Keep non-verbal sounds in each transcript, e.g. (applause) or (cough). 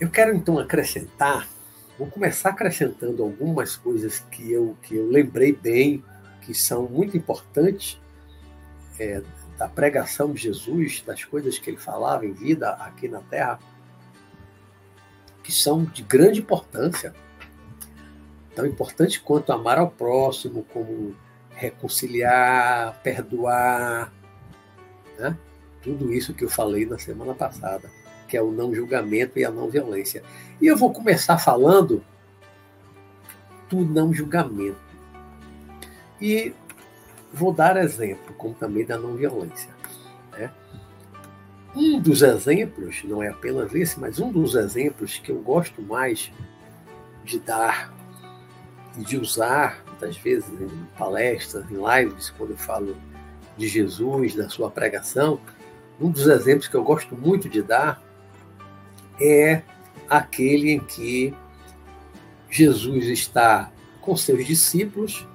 Eu quero então acrescentar, vou começar acrescentando algumas coisas que eu, que eu lembrei bem, que são muito importantes é, da pregação de Jesus, das coisas que ele falava em vida aqui na Terra, que são de grande importância. Tão importante quanto amar ao próximo, como reconciliar, perdoar, né? tudo isso que eu falei na semana passada que é o não julgamento e a não violência. E eu vou começar falando do não julgamento. E vou dar exemplo, como também da não violência. Né? Um dos exemplos, não é apenas esse, mas um dos exemplos que eu gosto mais de dar de usar, muitas vezes em palestras, em lives, quando eu falo de Jesus, da sua pregação, um dos exemplos que eu gosto muito de dar é aquele em que Jesus está com seus discípulos.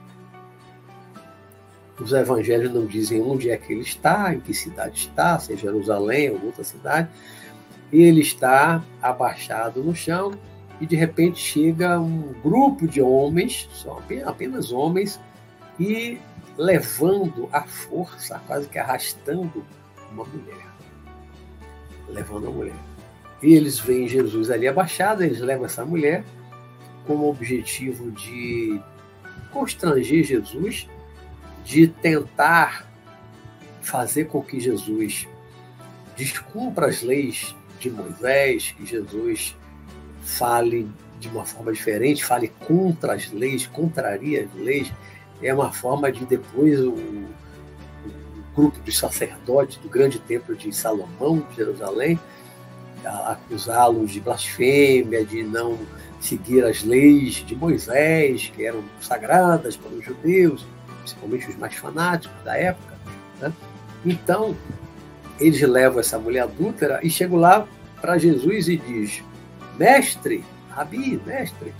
Os evangelhos não dizem onde é que ele está, em que cidade está, se é Jerusalém ou outra cidade. Ele está abaixado no chão e de repente chega um grupo de homens, só apenas homens, e levando à força, quase que arrastando uma mulher. Levando a mulher. E eles veem Jesus ali abaixado, eles levam essa mulher com o objetivo de constranger Jesus, de tentar fazer com que Jesus descumpra as leis de Moisés, que Jesus fale de uma forma diferente, fale contra as leis, contraria as leis. É uma forma de depois o, o grupo dos sacerdotes do grande templo de Salomão, de Jerusalém, acusá-los de blasfêmia, de não seguir as leis de Moisés, que eram sagradas para os judeus, principalmente os mais fanáticos da época. Né? Então, eles levam essa mulher adúltera e chegam lá para Jesus e diz: Mestre, Rabi, mestre,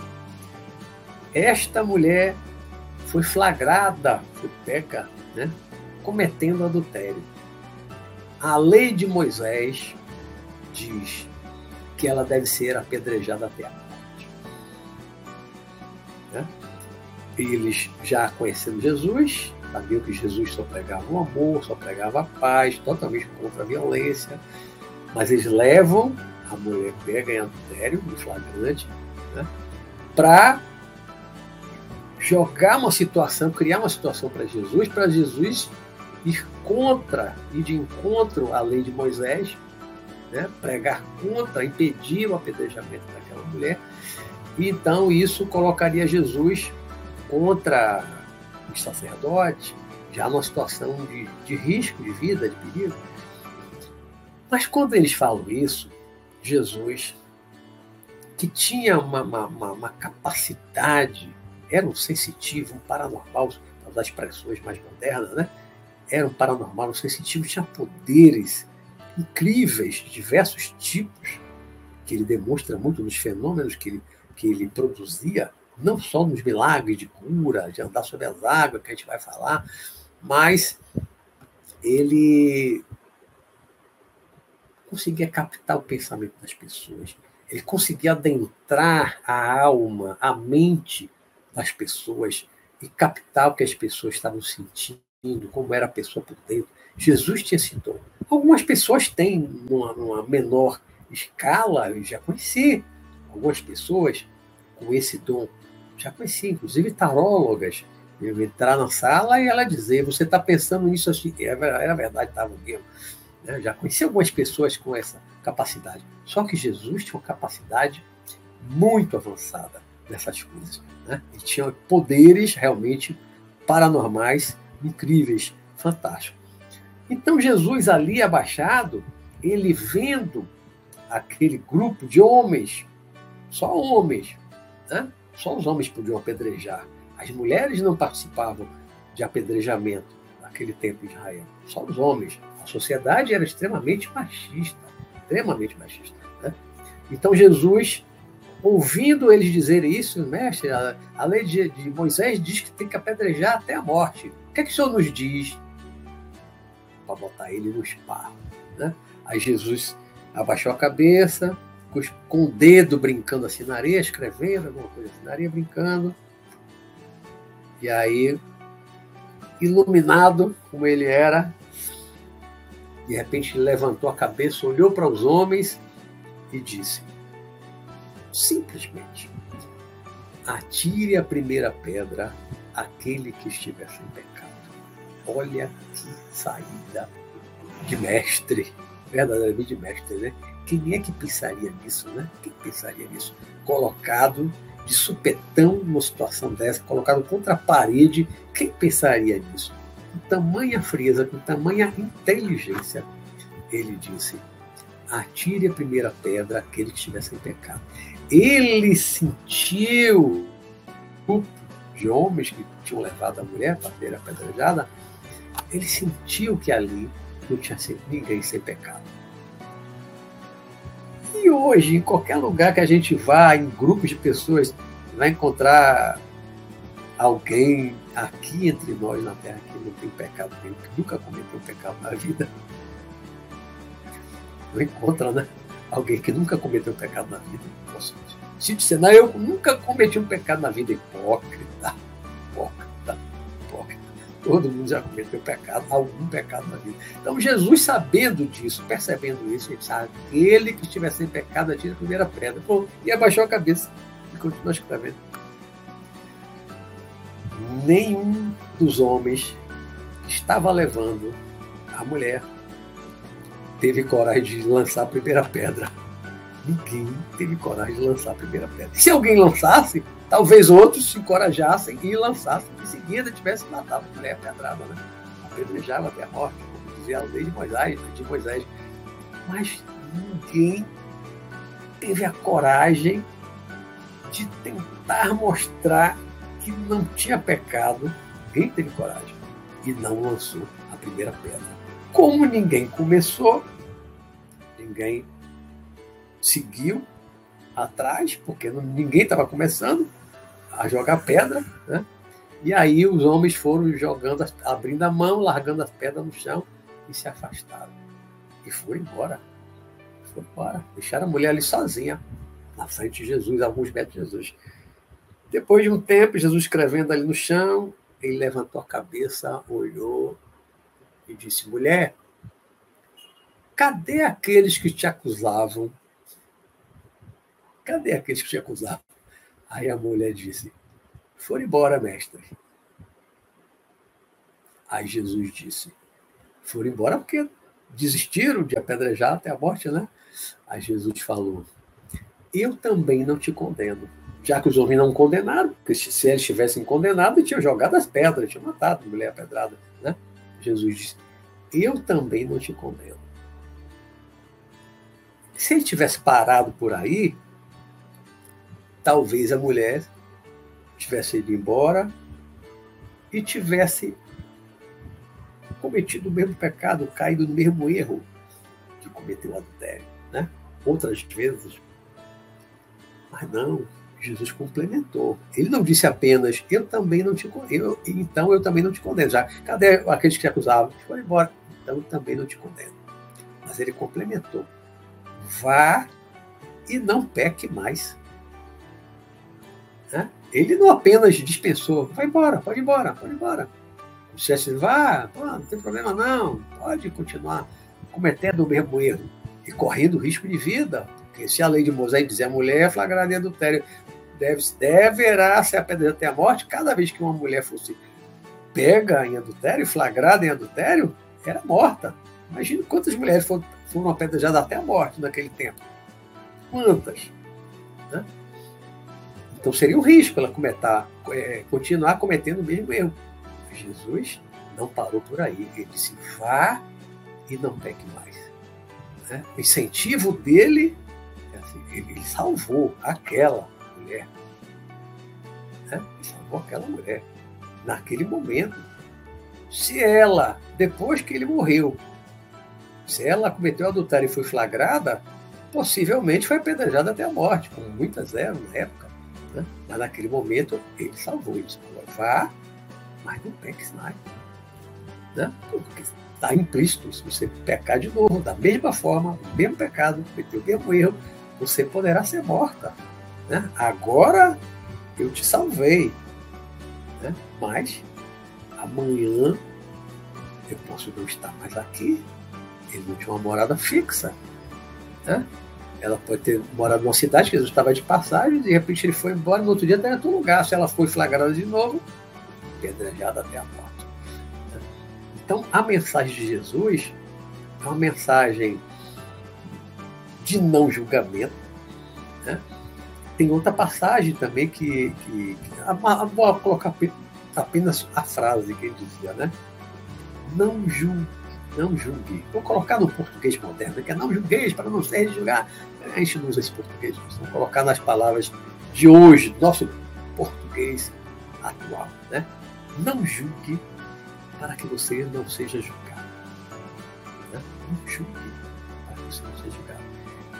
esta mulher foi flagrada, foi peca, né? cometendo adultério. A lei de Moisés diz que ela deve ser apedrejada até a morte. Né? Eles já conhecendo Jesus, sabiam que Jesus só pregava o amor, só pregava a paz, totalmente contra a violência, mas eles levam a mulher pega em adultério, em flagrante, né? para jogar uma situação, criar uma situação para Jesus, para Jesus ir contra, ir de encontro à lei de Moisés, né, pregar contra, impedir o apedrejamento daquela mulher. E, então, isso colocaria Jesus contra os sacerdotes, já numa situação de, de risco de vida, de perigo. Mas quando eles falam isso, Jesus, que tinha uma, uma, uma capacidade, era um sensitivo, um paranormal, para usar expressões mais modernas, né? Era um paranormal, um sensitivo, tinha poderes incríveis, de diversos tipos, que ele demonstra muito nos fenômenos que ele, que ele produzia, não só nos milagres de cura, de andar sobre as águas, que a gente vai falar, mas ele conseguia captar o pensamento das pessoas, ele conseguia adentrar a alma, a mente das pessoas e captar o que as pessoas estavam sentindo, como era a pessoa por dentro. Jesus tinha esse dom. Algumas pessoas têm, numa, numa menor escala, eu já conheci algumas pessoas com esse dom. Já conheci, inclusive tarólogas. Eu entrar na sala e ela dizer: Você está pensando nisso assim? Era, era verdade, estava mesmo. Né? Já conheci algumas pessoas com essa capacidade. Só que Jesus tinha uma capacidade muito avançada nessas coisas. Né? Ele tinha poderes realmente paranormais, incríveis, fantásticos. Então Jesus ali abaixado, ele vendo aquele grupo de homens, só homens, né? só os homens podiam apedrejar. As mulheres não participavam de apedrejamento naquele tempo em Israel, só os homens. A sociedade era extremamente machista, extremamente machista. Né? Então Jesus ouvindo eles dizer isso, mestre, a, a lei de, de, Moisés diz que tem que apedrejar até a morte. O que é que o senhor nos diz? Para botar ele no esparro. Né? Aí Jesus abaixou a cabeça, com o dedo brincando assim na areia, escrevendo alguma coisa assim na areia, brincando. E aí, iluminado como ele era, de repente levantou a cabeça, olhou para os homens e disse: simplesmente, atire a primeira pedra aquele que estiver sem pecado. Olha que saída de mestre, verdadeiramente de mestre, né? Quem é que pensaria nisso, né? Quem pensaria nisso? Colocado de supetão numa situação dessa, colocado contra a parede, quem pensaria nisso? Com tamanha frieza, com tamanha inteligência, ele disse: atire a primeira pedra aquele que estiver sem pecado. Ele sentiu grupo de homens que tinham levado a mulher para ter apedrejada, ele sentiu que ali não tinha ninguém sem pecado. E hoje, em qualquer lugar que a gente vá, em grupos de pessoas, vai encontrar alguém aqui entre nós na Terra que não tem pecado nenhum, que nunca cometeu pecado na vida. Não encontra, né? Alguém que nunca cometeu pecado na vida. Se disser, não, eu nunca cometi um pecado na vida, hipócrita, hipócrita, hipócrita. Todo mundo já cometeu pecado, algum pecado na vida. Então, Jesus, sabendo disso, percebendo isso, ele sabe, ele que estiver sem pecado, atira a primeira pedra. Pô, e abaixou a cabeça e continuou escrevendo. Nenhum dos homens que estava levando a mulher teve coragem de lançar a primeira pedra. Ninguém teve coragem de lançar a primeira pedra. Se alguém lançasse, talvez outros se encorajassem e lançassem. Em seguida, tivesse matado a mulher pedrada, né? apedrejava até a morte, como dizia a lei de Moisés, de Moisés. Mas ninguém teve a coragem de tentar mostrar que não tinha pecado. Ninguém teve coragem e não lançou a primeira pedra. Como ninguém começou, ninguém seguiu atrás, porque ninguém estava começando a jogar pedra, né? E aí os homens foram jogando, abrindo a mão, largando as pedras no chão e se afastaram. E foram embora. Foram embora. Deixaram a mulher ali sozinha, na frente de Jesus, alguns metros de Jesus. Depois de um tempo, Jesus escrevendo ali no chão, ele levantou a cabeça, olhou e disse: Mulher, cadê aqueles que te acusavam Cadê aqueles que te acusavam? Aí a mulher disse: Foram embora, mestre. Aí Jesus disse: Foram embora porque desistiram de apedrejar até a morte, né? Aí Jesus falou: Eu também não te condeno. Já que os homens não condenaram, porque se eles tivessem condenado, tinham jogado as pedras, tinham matado a mulher apedrada, né? Jesus disse: Eu também não te condeno. Se ele tivesse parado por aí, talvez a mulher tivesse ido embora e tivesse cometido o mesmo pecado, caído no mesmo erro que cometeu o adultério, né? Outras vezes. Mas não, Jesus complementou. Ele não disse apenas, eu também não te condeno, então eu também não te condeno. Já, cadê aqueles que te acusavam? Foram embora, então eu também não te condeno. Mas ele complementou. Vá e não peque mais. Né? Ele não apenas dispensou, vai embora, pode ir embora, pode ir embora. O chefe vá, não tem problema não, pode continuar cometendo o mesmo erro e correndo risco de vida, porque se a lei de Moisés dizer a mulher é flagrada em adultério, deve, deverá ser apedrejada até a morte, cada vez que uma mulher fosse pega em adultério, flagrada em adultério, era morta. Imagina quantas mulheres foram, foram apedrejadas até a morte naquele tempo. Quantas? Né? Então seria um risco ela cometer, é, continuar cometendo o mesmo erro. Jesus não parou por aí. Ele disse: vá e não peque mais. Né? O incentivo dele, é assim, ele, salvou aquela mulher. Né? Ele salvou aquela mulher. Naquele momento. Se ela, depois que ele morreu, se ela cometeu adultério e foi flagrada, possivelmente foi apedrejado até a morte, como muitas eram na época. Né? Mas naquele momento ele salvou isso. Vá, mas não peque mais. Né? Porque está implícito. Se você pecar de novo, da mesma forma, o mesmo pecado, cometer o mesmo erro, você poderá ser morta. Né? Agora eu te salvei. Né? Mas amanhã eu posso não estar mais aqui. Ele não tinha uma morada fixa. Né? Ela pode ter morado numa cidade que Jesus estava de passagem, de repente ele foi embora, no outro dia está em outro lugar. Se ela foi flagrada de novo, pedrejada até a morte. Então, a mensagem de Jesus é uma mensagem de não julgamento. Né? Tem outra passagem também que, que, que vou colocar apenas a frase que ele dizia, né? Não julgue, não julgue. Vou colocar no português moderno, que é não julgueis para não ser julgar a gente não usa esse português, vamos colocar nas palavras de hoje, nosso português atual. Né? Não julgue para que você não seja julgado. Né? Não julgue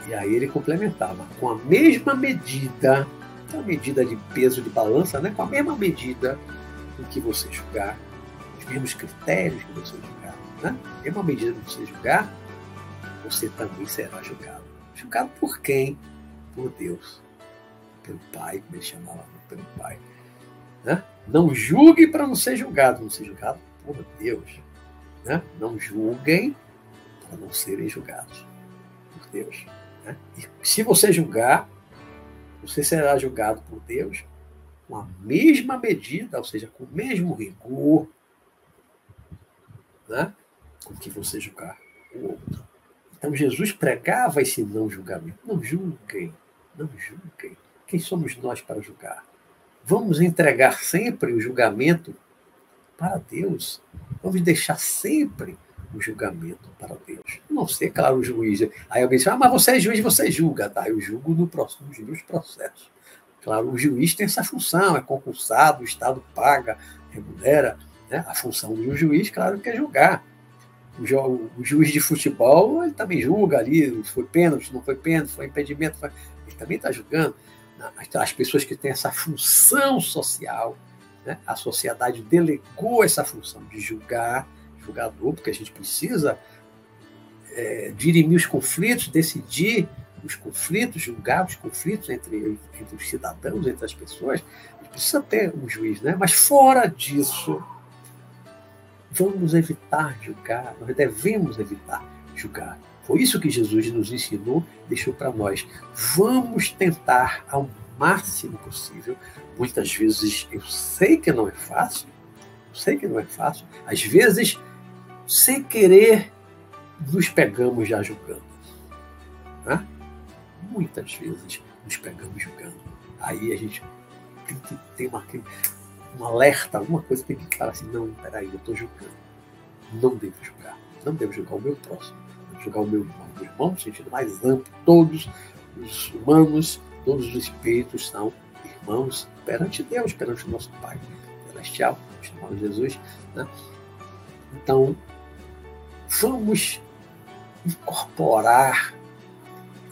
E aí ele complementava com a mesma medida, a medida de peso de balança, né? com a mesma medida em que você julgar, os mesmos critérios que você julgar, né? a mesma medida que você julgar, você também será julgado. Julgado por quem? Por Deus. Pelo Pai, como ele chamava, pelo Pai. Né? Não julgue para não ser julgado, não ser julgado por Deus. Né? Não julguem para não serem julgados por Deus. Né? E se você julgar, você será julgado por Deus com a mesma medida, ou seja, com o mesmo rigor, né? com que você julgar o outro. Então Jesus pregava esse não julgamento. Não julguem, não julguem. Quem somos nós para julgar? Vamos entregar sempre o julgamento para Deus. Vamos deixar sempre o julgamento para Deus. Não ser, claro, o juiz. Aí alguém diz, ah, mas você é juiz, você julga. Tá, eu julgo no próximo, nos processos. Claro, o juiz tem essa função, é concursado, o Estado paga, remunera. Né? A função do juiz, claro, que é julgar o, o, juiz de futebol, ele também julga ali, se foi pênalti, não foi pênalti, foi impedimento, foi... ele também está julgando. As pessoas que têm essa função social, né? a sociedade delegou essa função de julgar, julgador, porque a gente precisa é, dirimir os conflitos, decidir os conflitos, julgar os conflitos entre, entre os cidadãos, entre as pessoas. Precisa ter um juiz, né? mas fora disso, Vamos evitar julgar, nós devemos evitar julgar. Foi isso que Jesus nos ensinou, deixou para nós. Vamos tentar ao máximo possível. Muitas vezes eu sei que não é fácil, sei que não é fácil. Às vezes, sem querer, nos pegamos já julgando. Né? Muitas vezes nos pegamos julgando. Aí a gente tem que ter uma, um alerta, alguma coisa tem que falar assim, não, peraí, eu estou julgando. Não devo julgar. Não devo julgar o meu próximo. Devo julgar o meu irmão. O irmão, no sentido mais amplo, todos os humanos, todos os espíritos são irmãos perante Deus, perante o nosso Pai celestial, chamado Jesus. Né? Então, vamos incorporar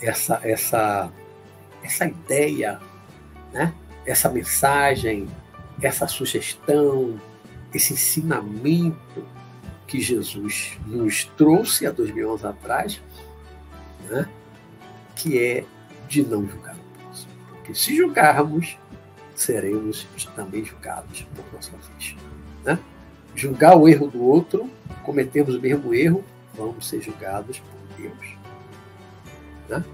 essa, essa, essa ideia, né? essa mensagem essa sugestão, esse ensinamento que Jesus nos trouxe há dois mil anos atrás, né, que é de não julgar o próximo. Porque se julgarmos, seremos também julgados por nossa vez. Né? Julgar o erro do outro, cometemos o mesmo erro, vamos ser julgados por Deus. Né?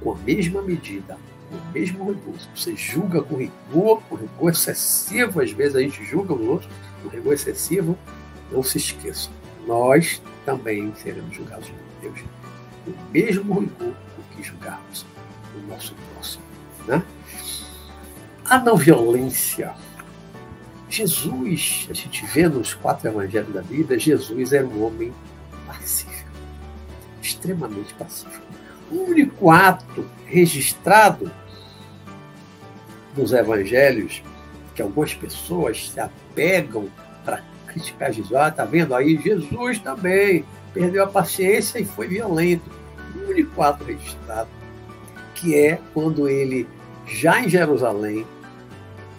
Com a mesma medida o mesmo rigor. Você julga com rigor, com rigor excessivo, às vezes a gente julga os outros com rigor excessivo, não se esqueça, nós também seremos julgados por Deus com o mesmo rigor com que julgarmos o nosso próximo. Né? A não violência. Jesus, a gente vê nos quatro evangelhos da Bíblia, Jesus era um homem pacífico, extremamente pacífico. O único ato registrado nos evangelhos que algumas pessoas se apegam para criticar Jesus. Ah, tá vendo aí? Jesus também perdeu a paciência e foi violento. O único ato registrado, que é quando ele, já em Jerusalém,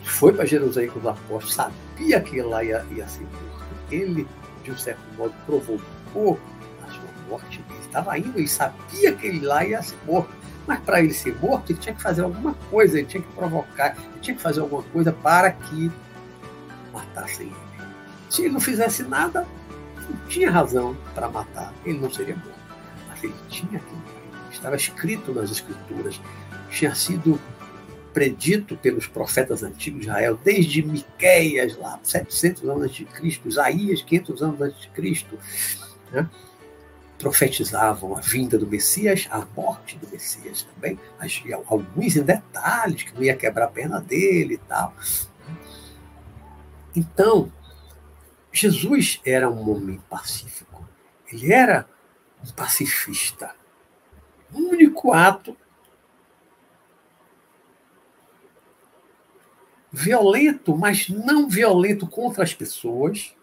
foi para Jerusalém com os apóstolos, sabia que lá ia, ia ser morto. Ele, de um certo modo, provocou a sua morte. Ele estava indo, ele sabia que ele lá ia ser morto. Mas para ele ser morto, ele tinha que fazer alguma coisa, ele tinha que provocar, ele tinha que fazer alguma coisa para que matassem ele. Se ele não fizesse nada, não tinha razão para matar, ele não seria morto. Mas ele tinha que Estava escrito nas Escrituras, tinha sido predito pelos profetas antigos de Israel, desde Miqueias, lá, 700 anos antes de Cristo, Isaías, 500 anos antes de Cristo. Né? profetizavam a vinda do Messias, a morte do Messias também, alguns em detalhes, que não ia quebrar a perna dele e tal. Então, Jesus era um homem pacífico. Ele era um pacifista. O único ato violento, mas não violento contra as pessoas,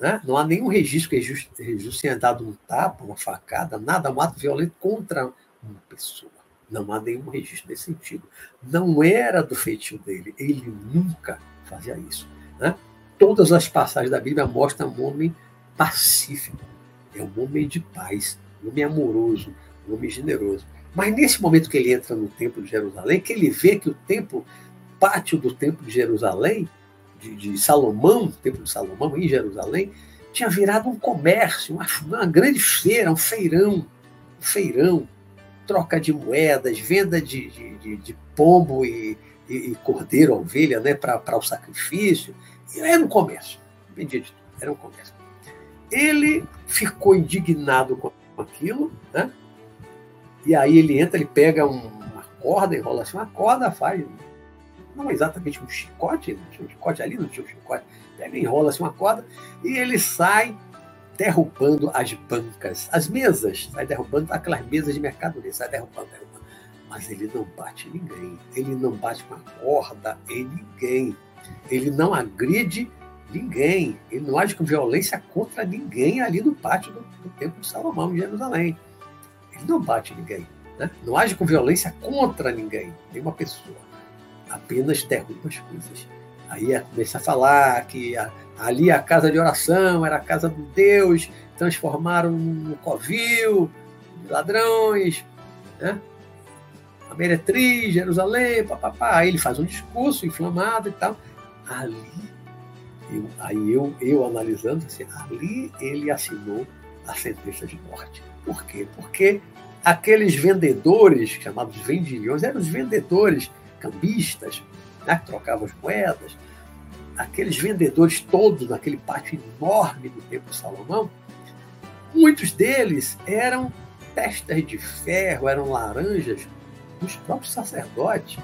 né? Não há nenhum registro que Jesus tenha dado um tapa, uma facada, nada, um ato violento contra uma pessoa. Não há nenhum registro nesse sentido. Não era do feitio dele. Ele nunca fazia isso. Né? Todas as passagens da Bíblia mostram um homem pacífico. É um homem de paz, um homem amoroso, um homem generoso. Mas nesse momento que ele entra no Templo de Jerusalém, que ele vê que o templo, pátio do Templo de Jerusalém, de, de Salomão, Templo de Salomão, em Jerusalém, tinha virado um comércio, uma, uma grande feira, um feirão, um feirão, troca de moedas, venda de, de, de pombo e, e, e, cordeiro, ovelha, né, para o sacrifício. Era um comércio, vendia de tudo, era um comércio. Ele ficou indignado com aquilo, né? E aí ele entra, ele pega um, uma corda, enrola assim uma corda, faz não exatamente um chicote, não tinha um chicote ali, não tinha um chicote, pega, enrola-se assim uma corda e ele sai derrubando as bancas, as mesas, sai derrubando aquelas mesas de mercadoria, sai derrubando, derrubando. Mas ele não bate ninguém, ele não bate uma corda em ninguém, ele não agride ninguém, ele não age com violência contra ninguém ali no pátio do, do Templo de Salomão, em Jerusalém. Ele não bate ninguém, né? não age com violência contra ninguém, nenhuma pessoa apenas derruba as coisas. Aí começa a falar que a, ali a casa de oração era a casa do Deus, transformaram no covil, ladrões, né? a meretriz, Jerusalém, papapá. Aí ele faz um discurso inflamado e tal. Ali, eu, aí eu, eu analisando, assim, ali ele assinou a sentença de morte. Por quê? Porque aqueles vendedores, chamados vendilhões, eram os vendedores cambistas, né, que trocavam as moedas, aqueles vendedores todos naquele pátio enorme do Templo Salomão, muitos deles eram testas de ferro, eram laranjas dos próprios sacerdotes,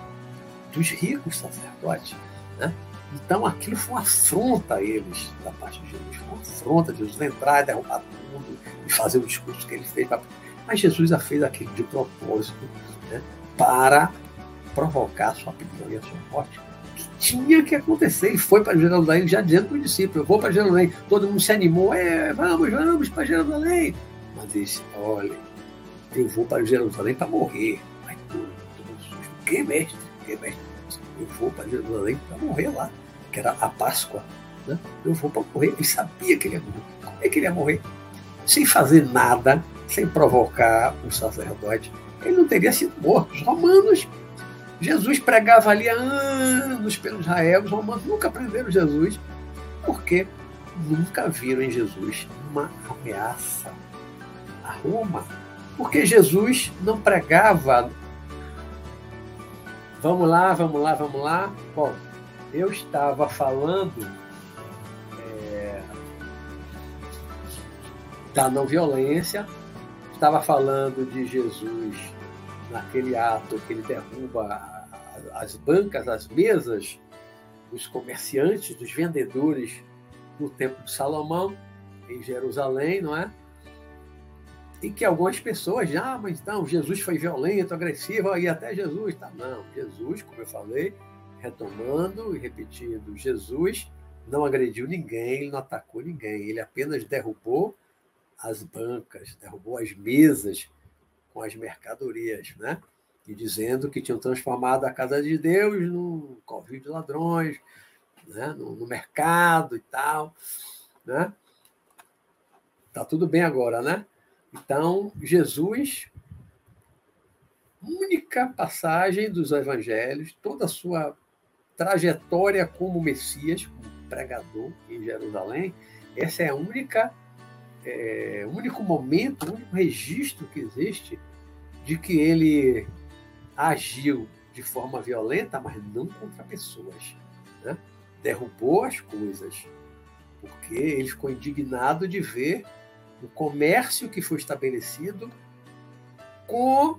dos ricos sacerdotes. Né? Então aquilo foi uma afronta a eles da parte de Jesus, foi uma afronta de Jesus entrar derrubar tudo e fazer o discurso que ele fez. Mas Jesus a fez aquilo de propósito né? para provocar a sua prisão e a sua morte, que tinha que acontecer. E foi para Jerusalém já dizendo para o discípulo: Eu vou para Jerusalém. Todo mundo se animou: é, Vamos, vamos para Jerusalém. Mas disse: Olha, eu vou para Jerusalém para morrer. Mas todo, susto. Que mestre? Que mestre? Eu vou para Jerusalém para morrer lá, que era a Páscoa. Né? Eu vou para morrer. Ele sabia que ele ia morrer. Como é que ele ia morrer? Sem fazer nada, sem provocar o sacerdote. Ele não teria sido morto. Os romanos Jesus pregava ali há anos pelo Israel, os romanos nunca prenderam Jesus, porque nunca viram em Jesus uma ameaça a Roma. Porque Jesus não pregava. Vamos lá, vamos lá, vamos lá. Bom, eu estava falando é, da não violência, estava falando de Jesus naquele ato que ele derruba as bancas, as mesas dos comerciantes, dos vendedores no Templo de Salomão, em Jerusalém, não é? E que algumas pessoas já, ah, mas então, Jesus foi violento, agressivo, e até Jesus, tá? Não, Jesus, como eu falei, retomando e repetindo, Jesus não agrediu ninguém, ele não atacou ninguém, ele apenas derrubou as bancas, derrubou as mesas com as mercadorias, né? E dizendo que tinham transformado a casa de Deus num covil de ladrões, né? no, no mercado e tal, né? Tá tudo bem agora, né? Então, Jesus, única passagem dos evangelhos, toda a sua trajetória como Messias, como pregador em Jerusalém, essa é a única, é, único momento, único registro que existe de que ele agiu de forma violenta, mas não contra pessoas. Né? Derrubou as coisas, porque ele ficou indignado de ver o comércio que foi estabelecido com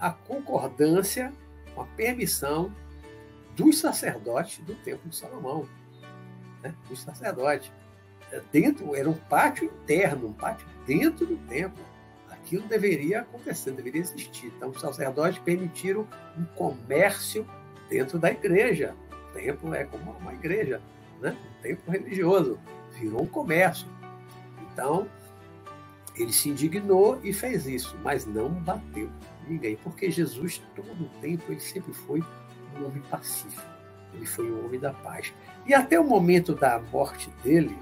a concordância, com a permissão dos sacerdotes do Templo de Salomão. Né? Dos sacerdotes. Dentro, era um pátio interno, um pátio dentro do templo. Aquilo deveria acontecer, deveria existir. Então, os sacerdotes permitiram um comércio dentro da igreja. O templo é como uma igreja, né? um templo religioso. Virou um comércio. Então, ele se indignou e fez isso, mas não bateu ninguém, porque Jesus, todo o tempo, ele sempre foi um homem pacífico, ele foi um homem da paz. E até o momento da morte dele,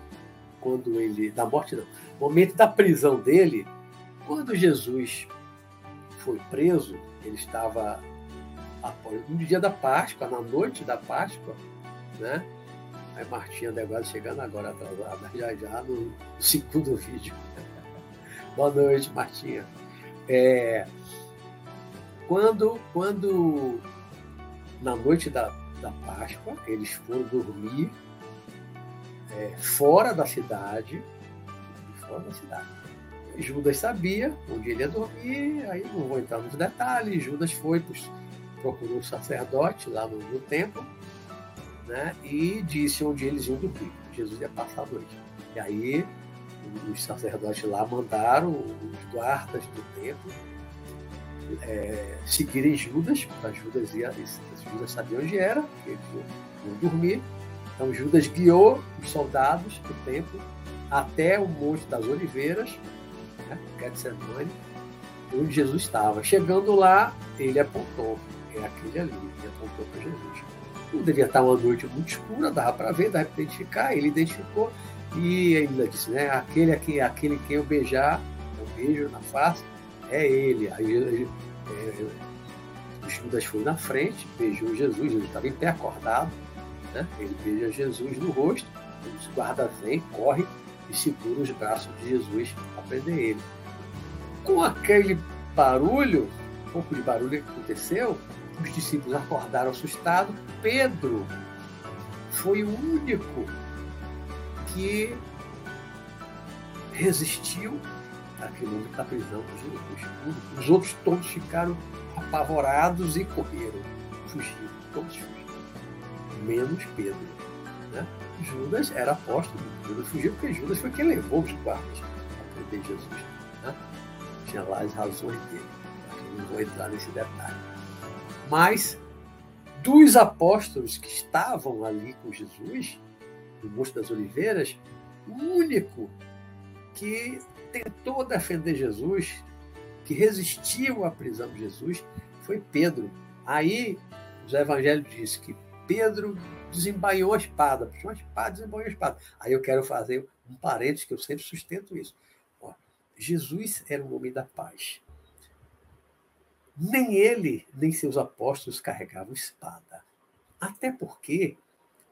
quando ele. Da morte não, momento da prisão dele, quando Jesus foi preso, ele estava no dia da Páscoa, na noite da Páscoa, né? Aí Martinha Negócio chegando agora atrasada, já já no segundo (laughs) vídeo. Boa noite, Martinha. É, quando, quando na noite da, da Páscoa, eles foram dormir é, fora da cidade, fora da cidade. Judas sabia onde ele ia dormir, aí não vou entrar nos detalhes. Judas foi, procurou o sacerdote lá no, no templo né, e disse onde eles iam dormir. Jesus ia passar a noite. E aí os sacerdotes lá mandaram os guardas do templo é, seguirem Judas, para Judas ia, Judas sabia onde era, eles iam dormir. Então Judas guiou os soldados do templo até o Monte das Oliveiras, né, Getsemane, onde Jesus estava. Chegando lá, ele apontou, é aquele ali, ele apontou para Jesus. Não devia estar uma noite muito escura, dava para ver, dava para identificar, ele identificou e ainda disse, né, aquele, aqui, aquele que eu beijar, eu beijo na face, é ele. Aí é, Judas foi na frente, beijou Jesus, ele estava em pé acordado, né? ele beija Jesus no rosto, os guardas vem, corre e segura os braços de Jesus para prender ele. Com aquele barulho, um pouco de barulho que aconteceu, os discípulos acordaram assustados. Pedro foi o único que resistiu àquele momento da prisão de Jesus. Os outros todos ficaram apavorados e correram, fugiram, todos fugiram, menos Pedro. Judas era apóstolo, Judas fugiu porque Judas foi quem levou os guardas a prender Jesus. Né? Tinha lá as razões dele, não vou entrar nesse detalhe. Mas dos apóstolos que estavam ali com Jesus, no Monte das Oliveiras, o único que tentou defender Jesus, que resistiu à prisão de Jesus, foi Pedro. Aí os evangelhos dizem que Pedro desembainhou a espada, puxou a espada, desembainhou a espada. Aí eu quero fazer um parênteses, que eu sempre sustento isso. Ó, Jesus era um homem da paz. Nem ele, nem seus apóstolos carregavam espada. Até porque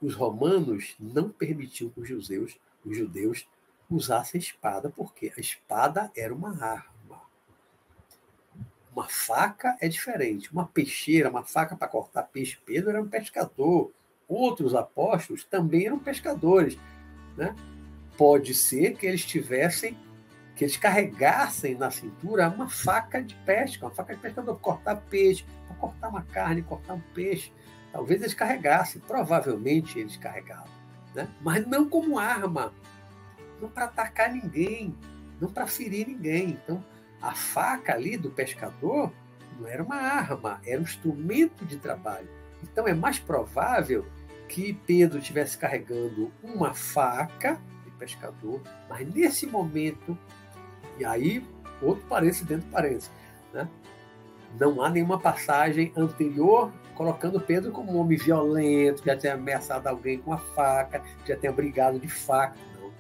os romanos não permitiam que os judeus, os judeus usassem espada, porque a espada era uma arma. Uma faca é diferente. Uma peixeira, uma faca para cortar peixe, Pedro era um pescador. Outros apóstolos também eram pescadores. Né? Pode ser que eles tivessem, que eles carregassem na cintura uma faca de pesca, uma faca de pescador, para cortar peixe, para cortar uma carne, cortar um peixe. Talvez eles carregassem, provavelmente eles carregavam, né? mas não como arma, não para atacar ninguém, não para ferir ninguém. Então, a faca ali do pescador não era uma arma, era um instrumento de trabalho. Então, é mais provável que Pedro estivesse carregando uma faca de pescador, mas nesse momento, e aí, outro parênteses dentro do parênteses, Né? Não há nenhuma passagem anterior colocando Pedro como um homem violento, que já tinha ameaçado alguém com a faca, já tinha brigado de faca. Não.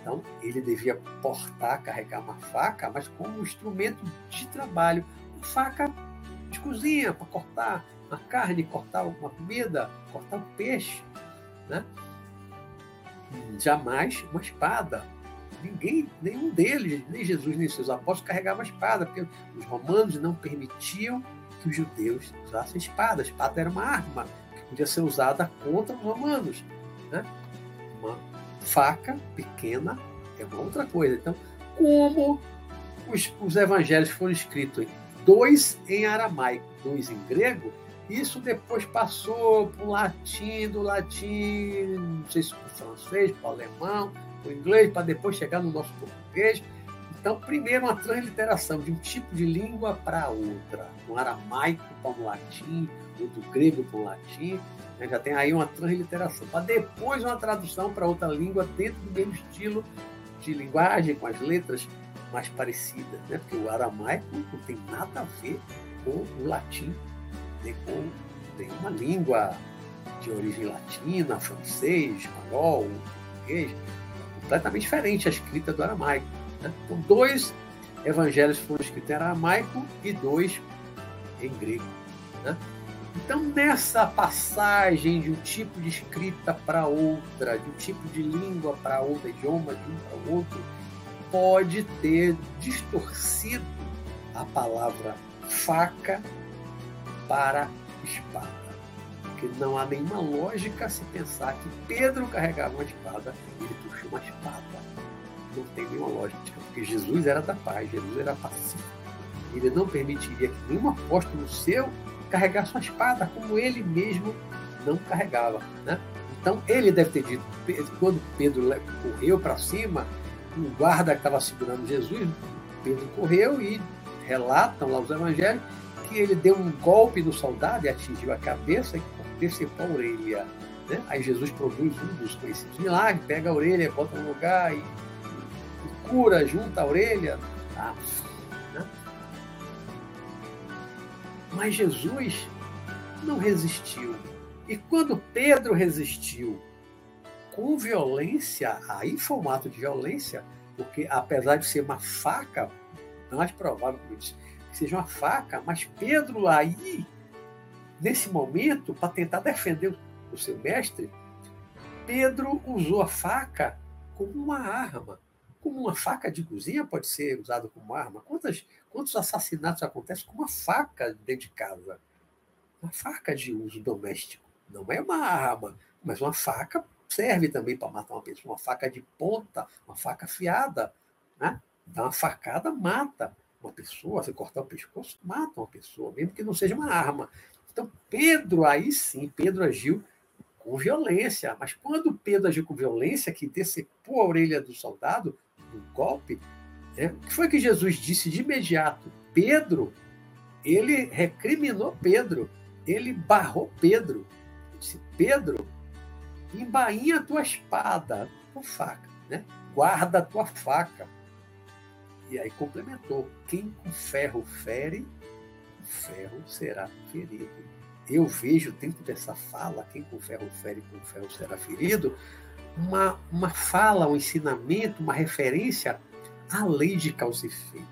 Então, ele devia portar, carregar uma faca, mas como um instrumento de trabalho. Uma faca de cozinha para cortar uma carne, cortar alguma comida, cortar um peixe. Né? Jamais uma espada. Ninguém, nenhum deles, nem Jesus nem seus apóstolos, carregava espada, porque os romanos não permitiam que os judeus usassem espada. A espada era uma arma que podia ser usada contra os romanos. Né? Uma faca pequena é uma outra coisa. Então, como os, os evangelhos foram escritos, dois em aramaico, dois em grego, isso depois passou para o latim, do latim, não sei se para francês, para o alemão, para o inglês, para depois chegar no nosso português. Então, primeiro, uma transliteração de um tipo de língua para outra, do aramaico para o latim, ou do grego para o latim, né? já tem aí uma transliteração, para depois uma tradução para outra língua dentro do mesmo estilo de linguagem, com as letras mais parecidas, né? porque o aramaico não tem nada a ver com o latim, com nenhuma língua de origem latina, francês, espanhol, português, completamente diferente a escrita do aramaico. Né? Então, dois evangelhos foram escritos em aramaico e dois em grego. Né? Então, nessa passagem de um tipo de escrita para outra, de um tipo de língua para outro, idioma de um para outro, pode ter distorcido a palavra faca para espada. Porque não há nenhuma lógica se pensar que Pedro carregava uma espada e ele puxou uma espada não tem nenhuma lógica, porque Jesus era da paz, Jesus era pacífico. Ele não permitiria que nenhum apóstolo seu carregasse uma espada, como ele mesmo não carregava. Né? Então, ele deve ter dito, quando Pedro correu para cima, o guarda que estava segurando Jesus, Pedro correu e relatam lá os evangelhos que ele deu um golpe no soldado e atingiu a cabeça e decepou a orelha. Né? Aí Jesus produz um dos conhecidos milagres, pega a orelha, bota no lugar e cura junta a orelha. Tá? Né? Mas Jesus não resistiu. E quando Pedro resistiu com violência, aí foi um ato de violência, porque apesar de ser uma faca, mais provável que seja uma faca, mas Pedro aí, nesse momento, para tentar defender o seu mestre, Pedro usou a faca como uma arma como uma faca de cozinha pode ser usada como arma. Quantos, quantos assassinatos acontecem com uma faca dentro de casa? Uma faca de uso doméstico. Não é uma arma, mas uma faca serve também para matar uma pessoa. Uma faca de ponta, uma faca afiada. Né? Dá uma facada, mata uma pessoa. Se cortar o pescoço, mata uma pessoa, mesmo que não seja uma arma. Então, Pedro, aí sim, Pedro agiu com violência. Mas quando Pedro agiu com violência, que decepou a orelha do soldado, um golpe, né? o que foi que Jesus disse de imediato? Pedro, ele recriminou Pedro, ele barrou Pedro. Ele disse, Pedro, embainha a tua espada, tua faca, né? guarda a tua faca. E aí complementou: quem com ferro fere, com ferro será ferido. Eu vejo dentro dessa fala, quem com ferro fere, com ferro será ferido, uma, uma fala, um ensinamento, uma referência à lei de causa e efeito.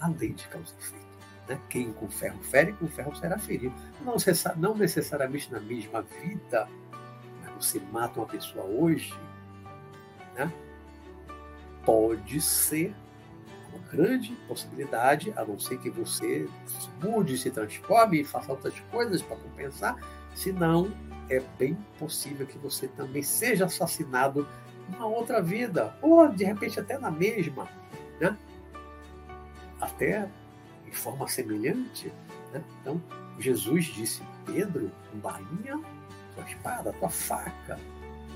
A lei de causa e efeito. Né? Quem com ferro fere, com ferro será ferido. Não, não necessariamente na mesma vida, mas você mata uma pessoa hoje, né? pode ser uma grande possibilidade, a não ser que você mude, se transforme e faça outras coisas para compensar, senão é bem possível que você também seja assassinado numa outra vida, ou de repente até na mesma, né? até em forma semelhante. Né? Então, Jesus disse: Pedro, bainha tua espada, tua faca,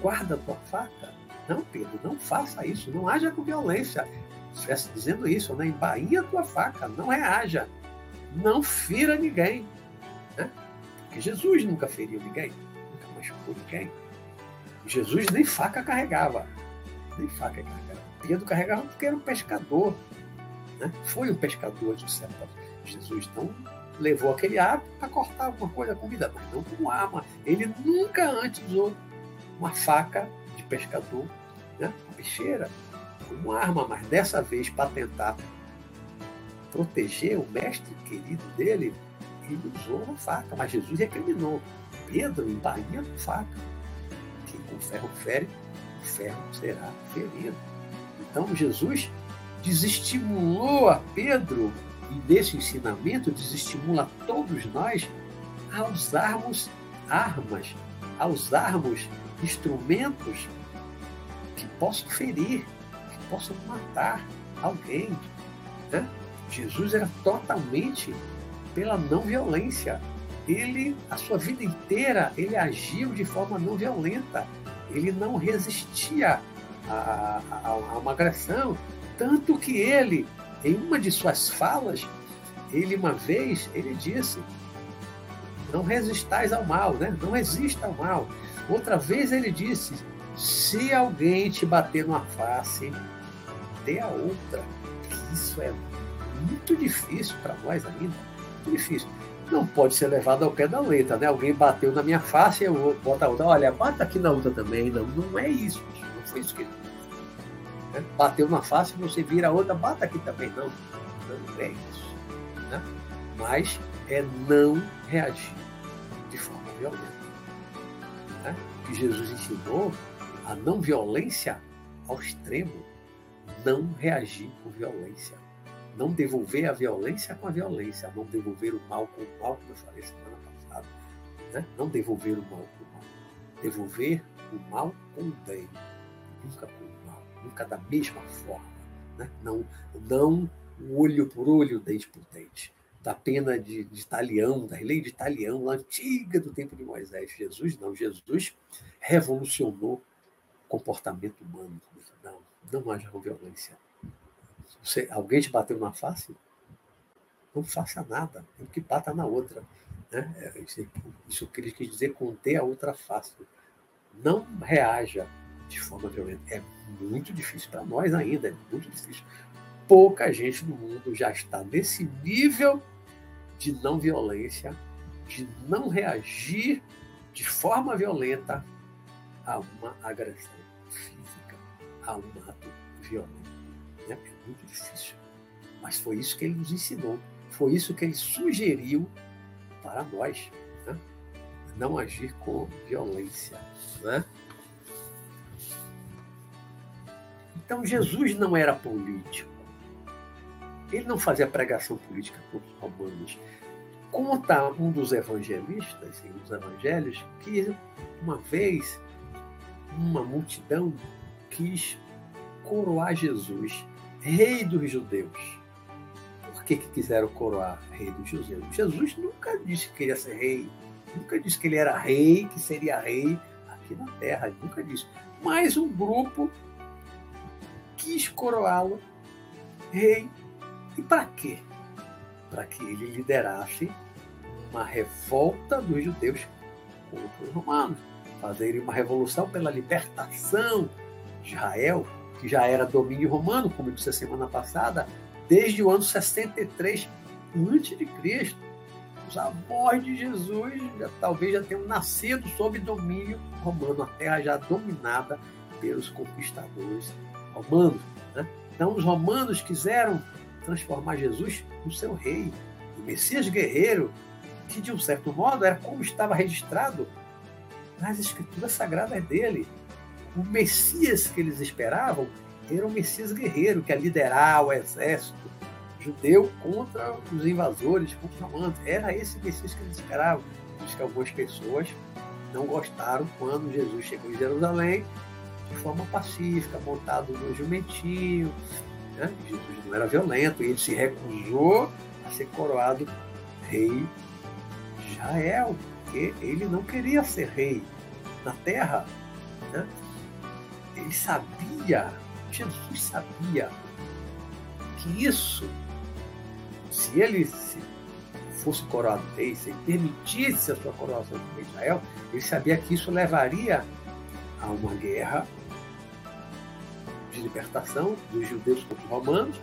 guarda tua faca. Não, Pedro, não faça isso, não haja com violência. Dizendo isso, né? embainha tua faca, não reaja, não fira ninguém. Né? Porque Jesus nunca feriu ninguém por quem? Jesus nem faca carregava. Nem faca carregava. Pedro carregava porque era um pescador. Né? Foi um pescador de certa Jesus não levou aquele hábito para cortar alguma coisa, comida, mas não como arma. Ele nunca antes usou uma faca de pescador, né? uma peixeira, como arma, mas dessa vez para tentar proteger o mestre querido dele, ele usou uma faca, mas Jesus recriminou. Pedro embainha com faca. Quem com ferro fere, o ferro será ferido. Então Jesus desestimulou a Pedro e desse ensinamento desestimula todos nós a usarmos armas, a usarmos instrumentos que possam ferir, possam matar alguém. Né? Jesus era totalmente pela não violência. Ele, a sua vida inteira, ele agiu de forma não violenta. Ele não resistia a, a, a uma agressão. Tanto que ele, em uma de suas falas, ele uma vez, ele disse, não resistais ao mal, né? não resista ao mal. Outra vez ele disse, se alguém te bater numa face, a outra. Isso é muito difícil para nós ainda, muito difícil. Não pode ser levado ao pé da letra, né? Alguém bateu na minha face, eu boto a outra, olha, bata aqui na outra também. Não, não é isso, não foi isso que ele né? Bateu na face, você vira a outra, bata aqui também. Não, não é isso. Né? Mas é não reagir de forma violenta. Né? Que Jesus ensinou a não violência ao extremo, não reagir com violência. Não devolver a violência com a violência, não devolver o mal com o mal, como eu falei semana passada. Né? Não devolver o mal com o mal. Devolver o mal com o bem, nunca com nunca da mesma forma. Né? Não, não olho por olho, dente por dente. Da pena de, de Italião, da lei de Italião, antiga do tempo de Moisés. Jesus não. Jesus revolucionou o comportamento humano. Não, haja violência. Você, alguém te bateu na face? Não faça nada, tem que bata na outra. Né? É, isso, isso quis dizer conter a outra face. Não reaja de forma violenta. É muito difícil para nós ainda, é muito difícil. Pouca gente no mundo já está nesse nível de não violência, de não reagir de forma violenta a uma agressão a um ato violento. Né? É muito difícil. Mas foi isso que ele nos ensinou, foi isso que ele sugeriu para nós. Né? Não agir com violência. Né? Então Jesus não era político. Ele não fazia pregação política contra os romanos. Conta um dos evangelistas, em os evangelhos, que uma vez uma multidão quis coroar Jesus, rei dos judeus. Por que, que quiseram coroar rei dos judeus? Jesus nunca disse que queria ser rei, nunca disse que ele era rei, que seria rei aqui na terra, nunca disse. Mas um grupo quis coroá-lo rei. E para quê? Para que ele liderasse uma revolta dos judeus contra os romanos, fazerem uma revolução pela libertação Israel, que já era domínio romano, como eu disse a semana passada, desde o ano 63 antes de Cristo. Os avós de Jesus já, talvez já tenham nascido sob domínio romano, a terra já dominada pelos conquistadores romanos. Né? Então, os romanos quiseram transformar Jesus no seu rei, o Messias guerreiro, que de um certo modo era como estava registrado nas escrituras sagradas dele. O Messias que eles esperavam era o Messias guerreiro, que ia liderar o exército judeu contra os invasores, contra os romanos. Era esse Messias que eles esperavam. Por isso que algumas pessoas não gostaram quando Jesus chegou em Jerusalém de forma pacífica, montado no jumentinho. Né? Jesus não era violento, ele se recusou a ser coroado rei de Israel, porque ele não queria ser rei na terra. Né? Ele sabia, Jesus sabia que isso, se ele se fosse coroado rei, se ele permitisse a sua coroação de Israel, ele sabia que isso levaria a uma guerra de libertação dos judeus contra os romanos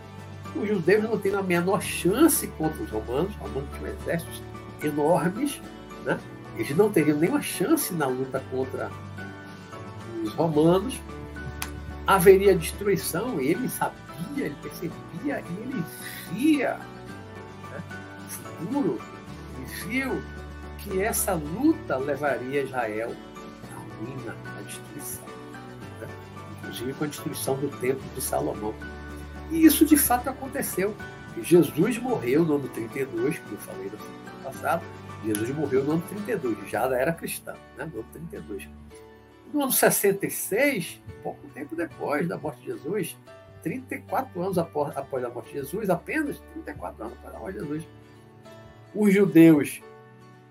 os judeus não têm a menor chance contra os romanos, os romanos tinham exércitos enormes, né? eles não teriam nenhuma chance na luta contra os romanos, haveria destruição, ele sabia, ele percebia e ele via né, o futuro, ele viu que essa luta levaria Israel à ruína, à destruição. Né? Inclusive com a destruição do templo de Salomão. E isso de fato aconteceu. Jesus morreu no ano 32, como eu falei no ano passado, Jesus morreu no ano 32, já era cristão, né? no ano 32. No ano 66, pouco tempo depois da morte de Jesus, 34 anos após, após a morte de Jesus, apenas 34 anos após a morte de Jesus, os judeus,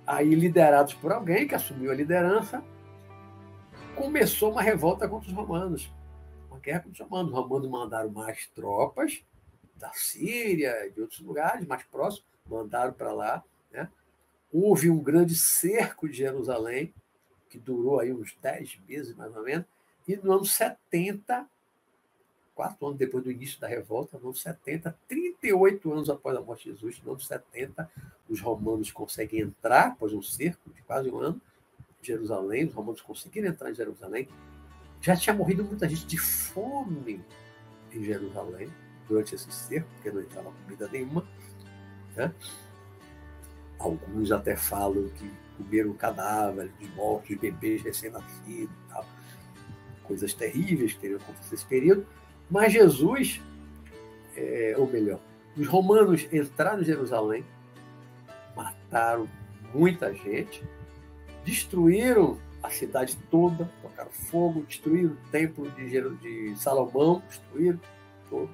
aí liderados por alguém que assumiu a liderança, começou uma revolta contra os romanos. Uma guerra contra os romanos. Os romanos mandaram mais tropas da Síria, de outros lugares mais próximos, mandaram para lá. Né? Houve um grande cerco de Jerusalém, que durou aí uns 10 meses, mais ou menos, e no ano 70, quatro anos depois do início da revolta, no ano 70, 38 anos após a morte de Jesus, no ano 70, os romanos conseguem entrar, após um cerco de quase um ano, em Jerusalém, os romanos conseguiram entrar em Jerusalém. Já tinha morrido muita gente de fome em Jerusalém durante esse cerco, porque não entrava comida nenhuma. Né? Alguns até falam que comeram cadáveres de mortos, de bebês recém-nascidos, coisas terríveis que teriam acontecido nesse período. Mas Jesus, é, ou melhor, os romanos entraram em Jerusalém, mataram muita gente, destruíram a cidade toda, tocaram fogo, destruíram o templo de, de Salomão, destruíram todo.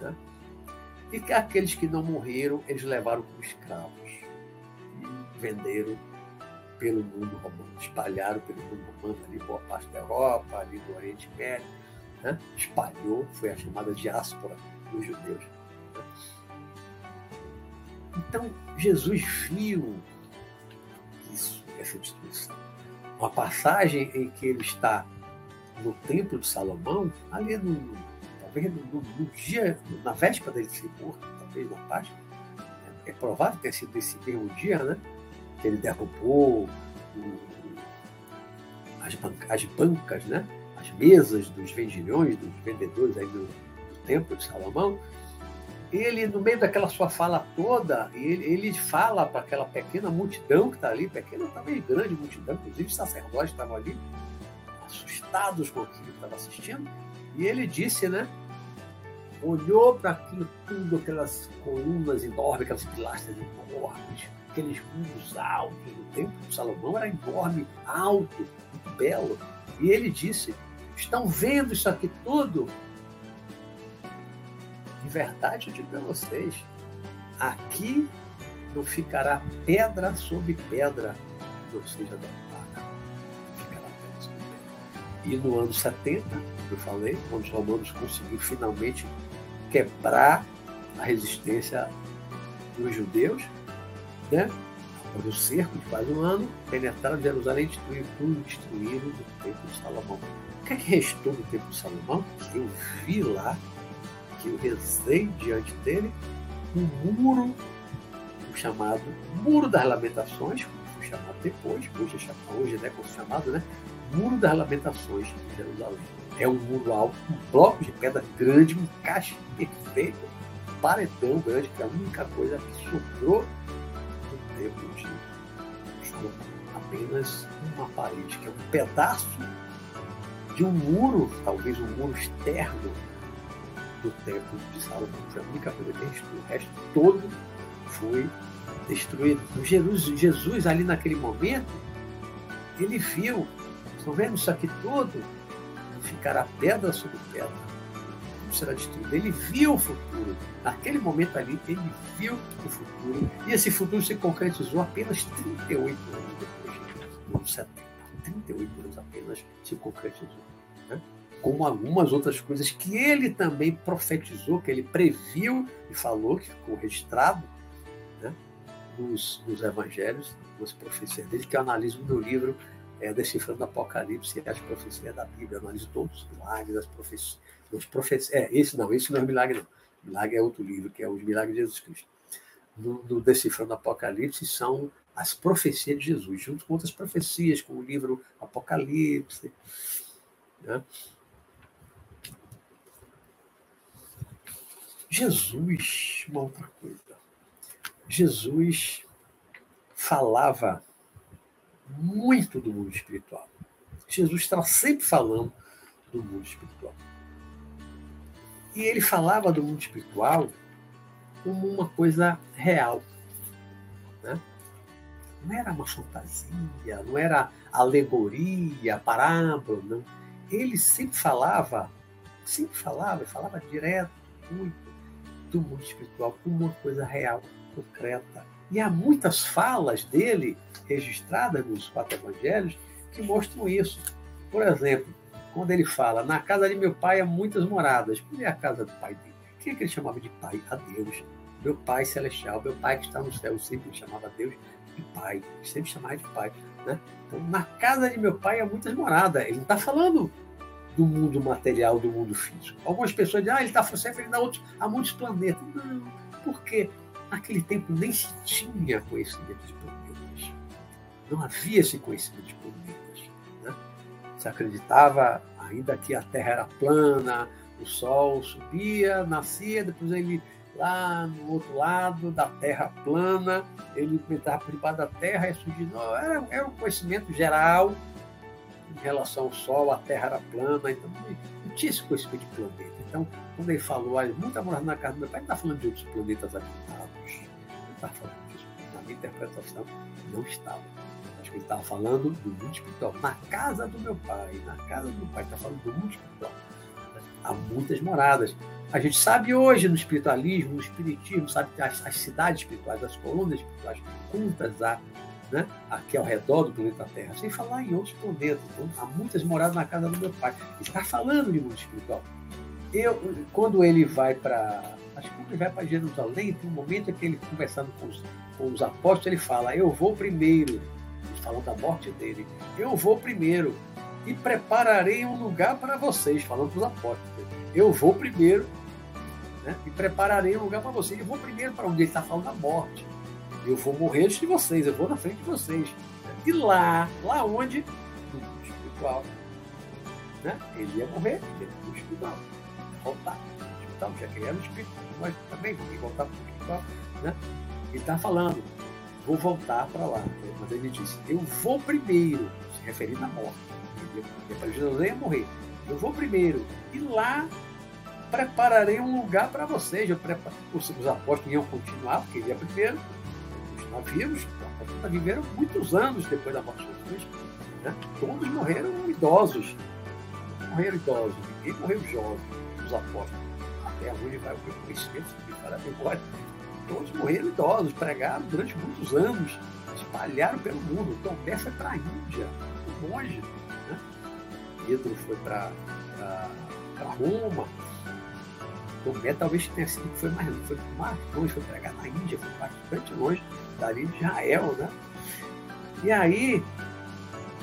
Né? E aqueles que não morreram, eles levaram como escravos e venderam pelo mundo romano, espalharam pelo mundo romano, ali boa parte da Europa, ali do Oriente Médio, né? espalhou, foi a chamada diáspora dos judeus. Né? Então, Jesus viu isso, essa destruição. Uma passagem em que ele está no Templo de Salomão, ali no, talvez no, no dia, na véspera dele ser morto, talvez na Páscoa, é provável ter sido esse mesmo dia, né? Que ele derrubou as, as bancas, né? as mesas dos vendilhões, dos vendedores aí do, do Templo de Salomão, ele, no meio daquela sua fala toda, ele, ele fala para aquela pequena multidão que está ali, pequena também grande multidão, inclusive os sacerdotes estavam ali, assustados com aquilo que estava assistindo, e ele disse, né? Olhou para aquilo tudo, aquelas colunas enormes, aquelas pilastras enormes, aqueles mundos altos. O templo Salomão era enorme, alto, belo. E ele disse: Estão vendo isso aqui tudo? De verdade, eu digo a vocês: aqui não ficará pedra sobre pedra, ou seja, pedra. E no ano 70, eu falei, quando os romanos conseguiram finalmente quebrar a resistência dos judeus, né? Após o cerco de quase um ano, penetraram Jerusalém e destruíram tudo, destruíram o templo de Salomão. O que é que restou do templo de Salomão? Que eu vi lá, que eu rezei diante dele, um muro chamado Muro das Lamentações, como foi chamado depois, hoje é chamado, hoje né, como chamado, né? Muro das Lamentações de Jerusalém. É um muro alto, um bloco de pedra grande, um encaixe perfeito, um paredão grande, que é a única coisa que sobrou de apenas uma parede, que é um pedaço de um muro, talvez um muro externo do templo de Salomão. Foi a única coisa que. O resto todo foi destruído. Jesus, Jesus, ali naquele momento, ele viu, estão vendo isso aqui tudo? Ficará pedra sobre pedra será destruído. Ele viu o futuro. Naquele momento ali, ele viu o futuro. E esse futuro se concretizou apenas 38 anos depois, anos 70. 38 anos apenas se concretizou. Né? Como algumas outras coisas que ele também profetizou, que ele previu e falou, que ficou registrado né? nos, nos evangelhos, nas profecias dele, que eu analiso no meu livro é, Decifrando Apocalipse e as profecias da Bíblia. Analiso todos os milagres, as profecias, os profecias. É, esse não, esse não é milagre, não. Milagre é outro livro, que é Os Milagres de Jesus Cristo. No, no Decifrando Apocalipse são as profecias de Jesus, junto com outras profecias, como o livro Apocalipse. Né? Jesus, uma outra coisa. Jesus falava muito do mundo espiritual. Jesus estava sempre falando do mundo espiritual. E ele falava do mundo espiritual como uma coisa real. Né? Não era uma fantasia, não era alegoria, parábola, não. Ele sempre falava, sempre falava, falava direto, muito, do mundo espiritual como uma coisa real, concreta. E há muitas falas dele registradas nos quatro evangelhos que mostram isso. Por exemplo, quando ele fala, na casa de meu pai há muitas moradas. Que é a casa do pai dele? Quem é que ele chamava de pai? A Deus. Meu pai celestial, meu pai que está no céu, sempre chamava Deus de pai, sempre chamava de pai. Né? Então, na casa de meu pai há muitas moradas. Ele não está falando do mundo material, do mundo físico. Algumas pessoas dizem, ah, ele está se referindo a, outros, a muitos planetas. Não, porque naquele tempo nem se tinha conhecimento de planetas. Não havia esse conhecimento de planetas. Se acreditava ainda que a Terra era plana, o Sol subia, nascia, depois ele lá no outro lado da Terra plana, ele estava por debaixo da Terra e surgiu. Era, era um conhecimento geral em relação ao Sol, a Terra era plana, então não tinha esse conhecimento de planeta. Então, quando ele falou, olha, muita morada na casa do meu pai, ele está falando de outros planetas habitados. Não está falando disso. Na minha interpretação, não estava. Ele estava falando do espiritual. Na casa do meu pai, na casa do meu pai, está falando do espiritual. Há muitas moradas. A gente sabe hoje no espiritualismo, no espiritismo, sabe que as, as cidades espirituais, as colunas espirituais, quantas há né, aqui ao redor do planeta Terra, sem falar em outros planetas. Então, há muitas moradas na casa do meu pai. Ele está falando de mundo espiritual. Eu, quando ele vai para. Acho que quando ele vai para Jerusalém, tem um momento em que ele, conversando com os, com os apóstolos, ele fala: Eu vou primeiro. Falam da morte dele. Eu vou primeiro e prepararei um lugar para vocês, falando para os apóstolos. Eu vou primeiro né, e prepararei um lugar para vocês. Eu vou primeiro para onde ele está falando da morte. Eu vou morrer antes de vocês, eu vou na frente de vocês. E lá, lá onde? No espiritual. Né? Ele ia morrer no espiritual. Voltar espiritual, já que ele era espírito. Nós também voltar para o espiritual. Né? Ele está falando, vou voltar para lá. Mas ele disse, eu vou primeiro, se referindo à morte. Ia para Jerusalém ia morrer. Eu vou primeiro. E lá prepararei um lugar para vocês. Eu preparo... Os apóstolos iam continuar, porque ele ia primeiro vivos, viveram muitos anos depois da morte de Jesus. Né? Todos morreram idosos. Morreram idosos, ninguém morreu jovem, os apóstolos. Até onde vai o conhecimento, para a memória. Todos morreram idosos, pregaram durante muitos anos, espalharam pelo mundo. Tomé foi para a Índia, longe. Né? Pedro foi para Roma, Tomé talvez tenha sido que foi mais, foi mais longe, foi pregar na Índia, foi bastante longe dali de Israel, né? E aí,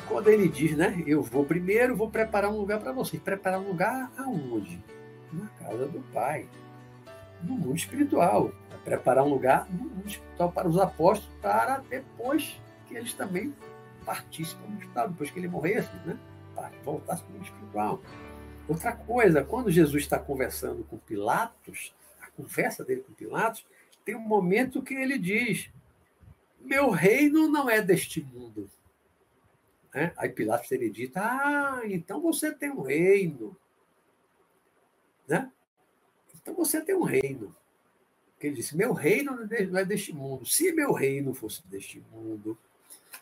quando ele diz, né? Eu vou primeiro, vou preparar um lugar para vocês. Preparar um lugar aonde? Na casa do Pai. No mundo espiritual. Preparar um lugar no espiritual para os apóstolos, para depois que eles também partissem para o espiritual, depois que ele morresse, né? Para voltasse para o espiritual. Outra coisa, quando Jesus está conversando com Pilatos, a conversa dele com Pilatos, tem um momento que ele diz: meu reino não é deste mundo. Né? Aí Pilatos teria dito: Ah, então você tem um reino. Né? Então você tem um reino. Ele disse: Meu reino não é deste mundo. Se meu reino fosse deste mundo,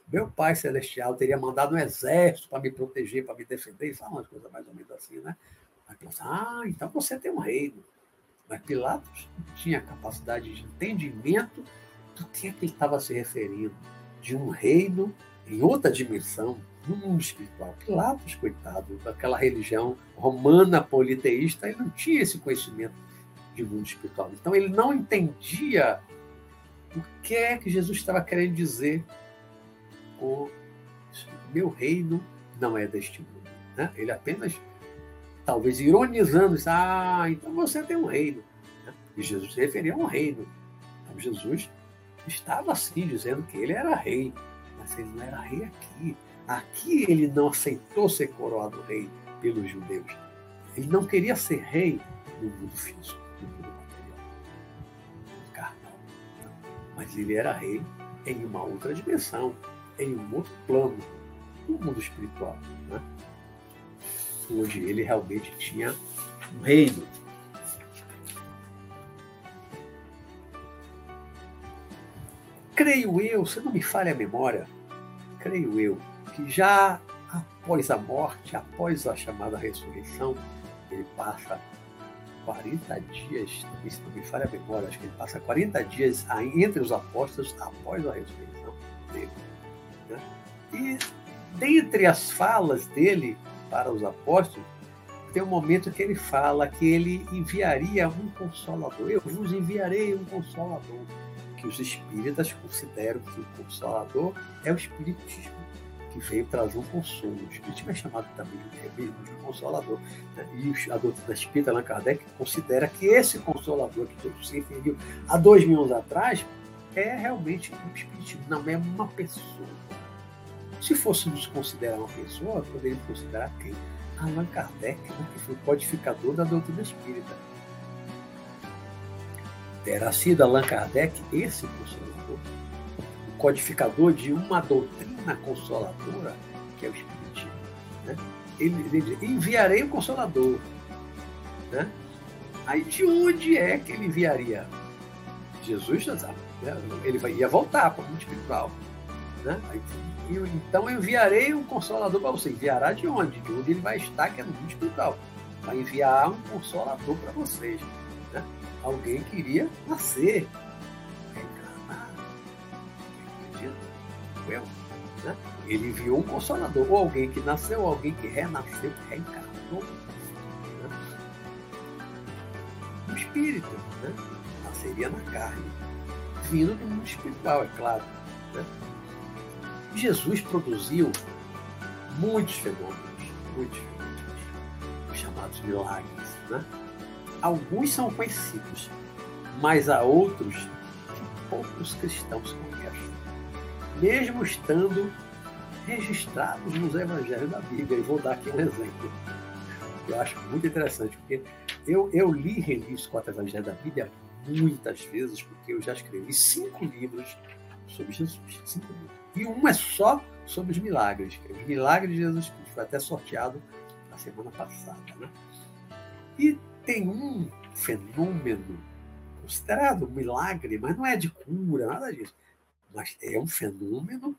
meu Pai Celestial teria mandado um exército para me proteger, para me defender. E fala umas coisas mais ou menos assim, né? Aí Pilatos, ah, então você tem um reino. Mas Pilatos tinha capacidade de entendimento do que é que ele estava se referindo? De um reino em outra dimensão, no mundo espiritual. Pilatos, coitado, daquela religião romana politeísta, ele não tinha esse conhecimento de mundo espiritual. Então ele não entendia o que é que Jesus estava querendo dizer com meu reino não é deste mundo. Né? Ele apenas, talvez ironizando, disse, ah, então você tem um reino. Né? E Jesus se referia a um reino. Então Jesus estava assim, dizendo que ele era rei. Mas ele não era rei aqui. Aqui ele não aceitou ser coroado rei pelos judeus. Ele não queria ser rei no mundo físico, material, no carnal. Mas ele era rei em uma outra dimensão, em um outro plano, no mundo espiritual. Né? Onde ele realmente tinha um reino. Creio eu, se não me falha a memória, creio eu, que já após a morte, após a chamada ressurreição, ele passa 40 dias, não me falha a memória, acho que ele passa 40 dias entre os apóstolos após a ressurreição dele. Né? E dentre as falas dele para os apóstolos, tem um momento que ele fala que ele enviaria um consolador. Eu vos enviarei um consolador. Que os espíritas consideram que o consolador é o espiritismo que veio trazer um consolo. O Espiritismo é chamado também de, de consolador. Né? E a doutrina espírita, Allan Kardec, considera que esse consolador que Jesus se referiu há dois mil anos atrás é realmente um espiritismo, não é uma pessoa. Se fôssemos considerar uma pessoa, poderíamos considerar quem? Allan Kardec, né? que foi o codificador da doutrina espírita. Terá sido Allan Kardec esse consolador, codificador de uma doutrina consoladora, que é o Espiritismo. Né? Ele, ele diz, enviarei o consolador. Né? Aí de onde é que ele enviaria? Jesus. Né? Ele ia voltar para o mundo espiritual. Né? Aí, então enviarei um consolador para você. Enviará de onde? De onde ele vai estar, que é no mundo espiritual. Vai enviar um consolador para vocês. Né? Alguém queria nascer, Né? Ele enviou um consolador, ou alguém que nasceu, ou alguém que renasceu, que reencarnou. Né? O espírito né? nasceria na carne, vindo do mundo espiritual, é claro. Né? Jesus produziu muitos fenômenos, muitos fenômenos, os chamados milagres. Né? Alguns são conhecidos, mas há outros que poucos cristãos conhecem, mesmo estando registrados nos evangelhos da Bíblia. E vou dar aqui um exemplo, eu acho muito interessante, porque eu, eu li e os quatro evangelhos da Bíblia muitas vezes, porque eu já escrevi cinco livros sobre Jesus. Cinco livros. E um é só sobre os milagres, é os milagres de Jesus Cristo. Foi até sorteado na semana passada. Né? E tem um fenômeno considerado um milagre, mas não é de cura, nada disso. Mas é um fenômeno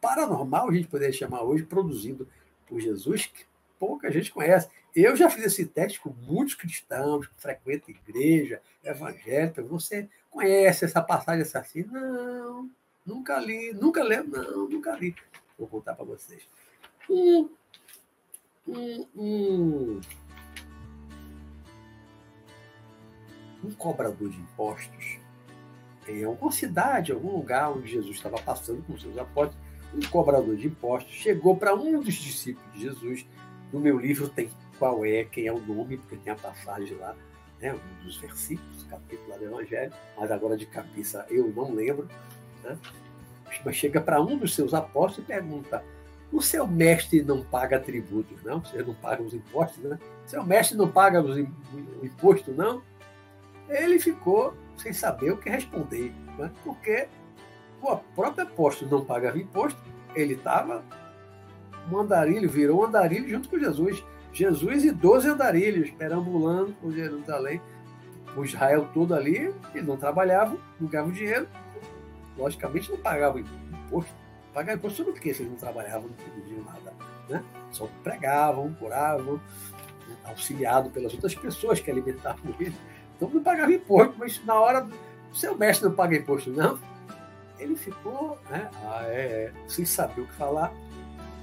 paranormal, a gente poderia chamar hoje, produzido por Jesus, que pouca gente conhece. Eu já fiz esse teste com muitos cristãos que frequentam igreja, evangélica. Você conhece essa passagem assim? Não, Nunca li, nunca lembro, não, nunca li. Vou contar para vocês. Um, um, um, um cobrador de impostos em alguma cidade, algum lugar onde Jesus estava passando com seus apóstolos, um cobrador de impostos chegou para um dos discípulos de Jesus. No meu livro tem qual é, quem é o nome, porque tem a passagem lá, né, um dos versículos, capítulo do Evangelho, mas agora de cabeça eu não lembro. Né? Mas chega para um dos seus apóstolos e pergunta: o seu mestre não paga tributos, não? Você não paga os impostos, né? Seu mestre não paga os, o imposto, não? Ele ficou sem saber o que responder, né? porque o próprio apóstolo não pagava imposto, ele estava um andarilho, virou um andarilho junto com Jesus. Jesus e 12 andarilhos perambulando por Jerusalém, o Israel todo ali, eles não trabalhavam, não ganhavam dinheiro, logicamente não pagavam imposto. Pagavam imposto sobre o quê? Se eles não trabalhavam, não produziam nada. Né? Só pregavam, curavam, auxiliado pelas outras pessoas que alimentavam ele. Então não pagava imposto, mas na hora seu mestre não paga imposto, não. Ele ficou né, ah, é, é, sem saber o que falar.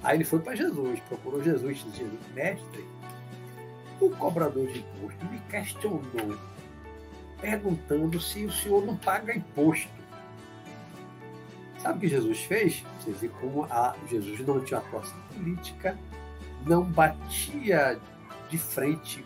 Aí ele foi para Jesus, procurou Jesus, disse, mestre, o cobrador de imposto me questionou, perguntando se o senhor não paga imposto. Sabe o que Jesus fez? Você como a, Jesus não tinha atuação política, não batia de frente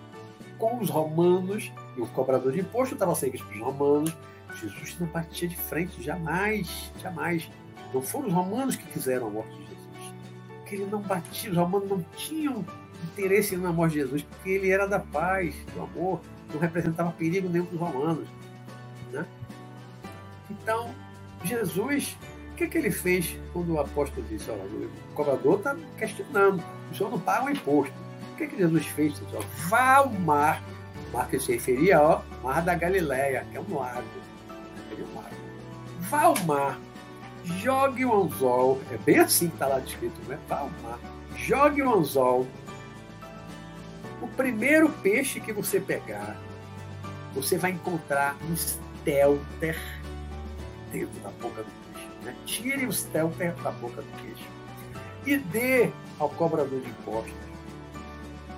com os romanos, E o cobrador de imposto estava seguindo os romanos. Jesus não batia de frente, jamais, jamais. Não foram os romanos que fizeram a morte de Jesus. Porque ele não batia, os romanos não tinham interesse na morte de Jesus, porque ele era da paz, do amor, não representava perigo nenhum para os romanos. Né? Então, Jesus, o que, que ele fez quando o apóstolo disse: Olha, o cobrador está questionando, o senhor não paga o imposto. O que, que Jesus fez? Disse, Vá ao mar, mar que se referia ao Mar da Galileia, que é um lago. É um lago. Vá ao mar, jogue o anzol, é bem assim que está lá descrito, né? Vá ao mar, jogue o anzol. O primeiro peixe que você pegar, você vai encontrar um stelter dentro da boca do peixe. Né? Tire o stelter da boca do peixe e dê ao cobrador de impostos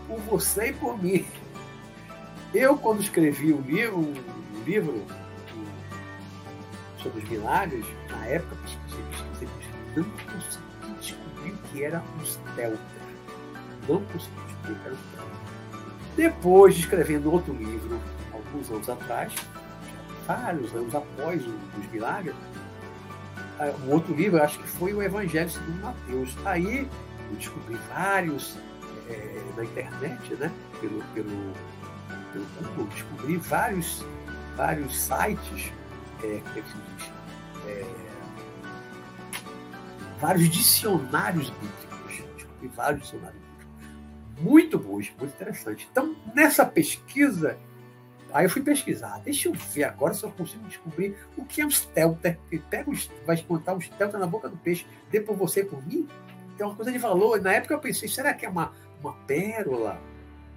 por você e por mim. Eu, quando escrevi o livro, livro sobre os milagres, na época não consegui descobrir que era um stelter. Não consegui descobrir que era um stelter. Depois de escrevendo outro livro, alguns anos atrás, vários anos após os milagres, ah, um outro livro, acho que foi o Evangelho segundo Mateus. Aí eu descobri vários é, na internet, né? Pelo, pelo, pelo Google, descobri vários, vários sites, é, como é que se diz? É, vários dicionários bíblicos. Descobri vários dicionários bíblicos. Muito bons, muito interessantes. Então, nessa pesquisa, Aí eu fui pesquisar. Deixa eu ver agora se eu consigo descobrir o que é um stelter. Pega um, vai contar um stelter na boca do peixe, dê por você por mim. Tem uma coisa de valor. Na época eu pensei, será que é uma, uma pérola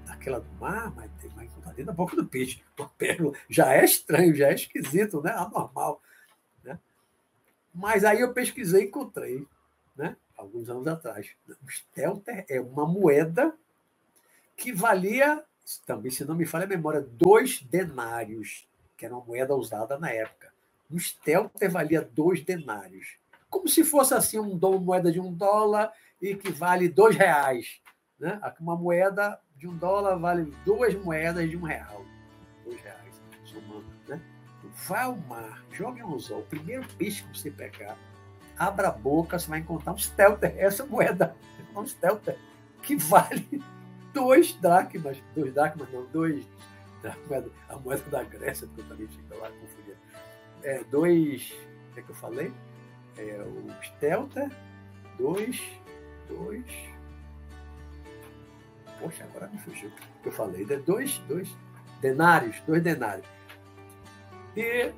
daquela do mar? Mas tem dentro da boca do peixe. Uma pérola já é estranho, já é esquisito, né? Anormal. Né? Mas aí eu pesquisei e encontrei, né? alguns anos atrás. O stelter é uma moeda que valia também, se não me falha a memória, dois denários, que era uma moeda usada na época. Um stelter valia dois denários. Como se fosse assim um, moeda de um dólar e que vale dois reais. Né? Uma moeda de um dólar vale duas moedas de um real. Dois reais, somando. Né? Vá ao mar, jogue um anzol. O primeiro peixe que você pegar, abra a boca, você vai encontrar um stelter. (laughs) Essa moeda é um stelter que vale dois dracmas, dois dracmas não, dois, a moeda da Grécia, que eu também fico lá confundindo. É, dois, o que é que eu falei? É, o Stelter, dois, dois, poxa, agora me fugiu o que eu falei, né? dois, dois denários, dois denários. E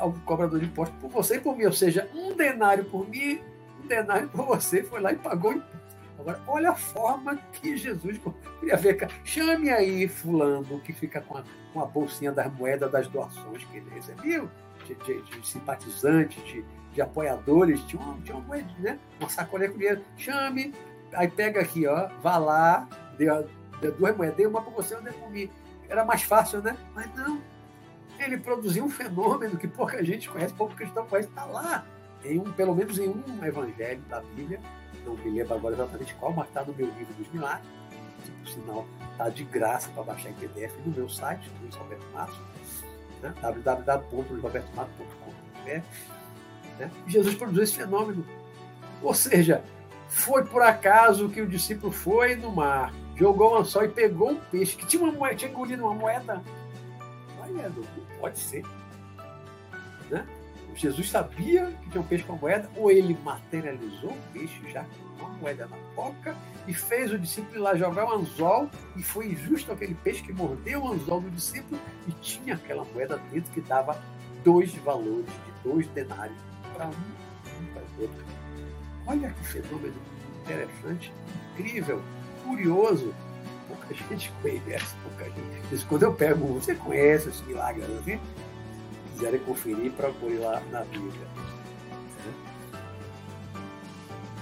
o cobrador de impostos por você e por mim, ou seja, um denário por mim, um denário por você, foi lá e pagou imposto Agora, olha a forma que Jesus queria ver. Chame aí fulano que fica com a, com a bolsinha das moedas das doações que ele recebeu, de, de, de simpatizantes, de, de, apoiadores, tinha uma, tinha né? Uma sacolinha com dinheiro. Chame, aí pega aqui, ó, vá lá, dê duas moedas, dê uma para você, uma para mim. Era mais fácil, né? Mas não. Ele produziu um fenômeno que pouca gente conhece, pouco cristão conhece, está lá, em um, pelo menos em um evangelho da Bíblia, não me lembro agora exatamente qual, mas está no meu livro dos milagres. Por sinal, está de graça para baixar em PDF no meu site, Luiz Roberto Matos, né? www.luizrobertomatos.com.br. Né? Jesus produziu esse fenômeno. Ou seja, foi por acaso que o discípulo foi no mar, jogou um anzol e pegou um peixe que tinha uma moeda, tinha engolido uma moeda. Olha, não pode ser. Né? Jesus sabia que tinha um peixe com a moeda, ou ele materializou o peixe já com uma moeda na boca e fez o discípulo ir lá jogar o anzol, e foi justo aquele peixe que mordeu o anzol do discípulo e tinha aquela moeda dentro que dava dois valores de dois denários para um e para o outro. Olha que fenômeno interessante, incrível, curioso. Pouca gente conhece, pouca gente. Quando eu pego, você conhece esse milagre, assim? quiserem conferir, procure lá na Bíblia.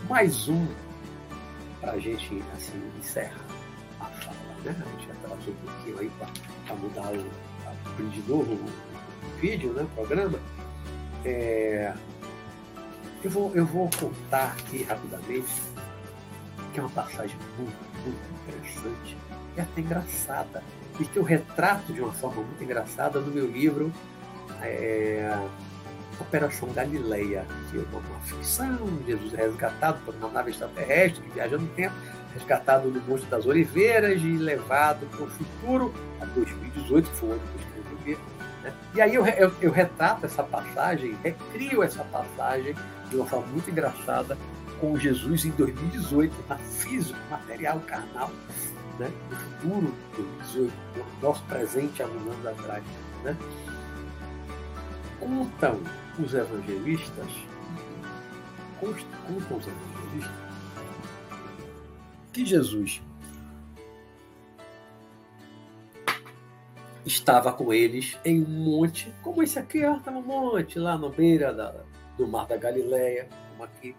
Mais um para a gente assim, encerrar a fala. Né? A gente atrasou um pouquinho aí para mudar o, abrir de novo o, vídeo, né? o programa. É, eu, vou, eu vou contar aqui rapidamente, que é uma passagem muito muito interessante e até engraçada, e que eu retrato de uma forma muito engraçada no meu livro é, Operação Galileia, que é uma, uma ficção, Jesus é resgatado por uma nave extraterrestre que viaja no tempo, resgatado no Monte das Oliveiras e levado para o futuro, a 2018, que foi o ano que eu escrevi. Né? E aí eu, eu, eu retrato essa passagem, recrio essa passagem de uma forma muito engraçada com Jesus em 2018, na física, material, carnal, né? no futuro, 2018, nosso presente há um anos atrás. Né? Contam os evangelistas, contam os evangelistas, que Jesus estava com eles em um monte, como esse aqui, ó, tá no monte, lá na beira da, do mar da Galileia, como aqui.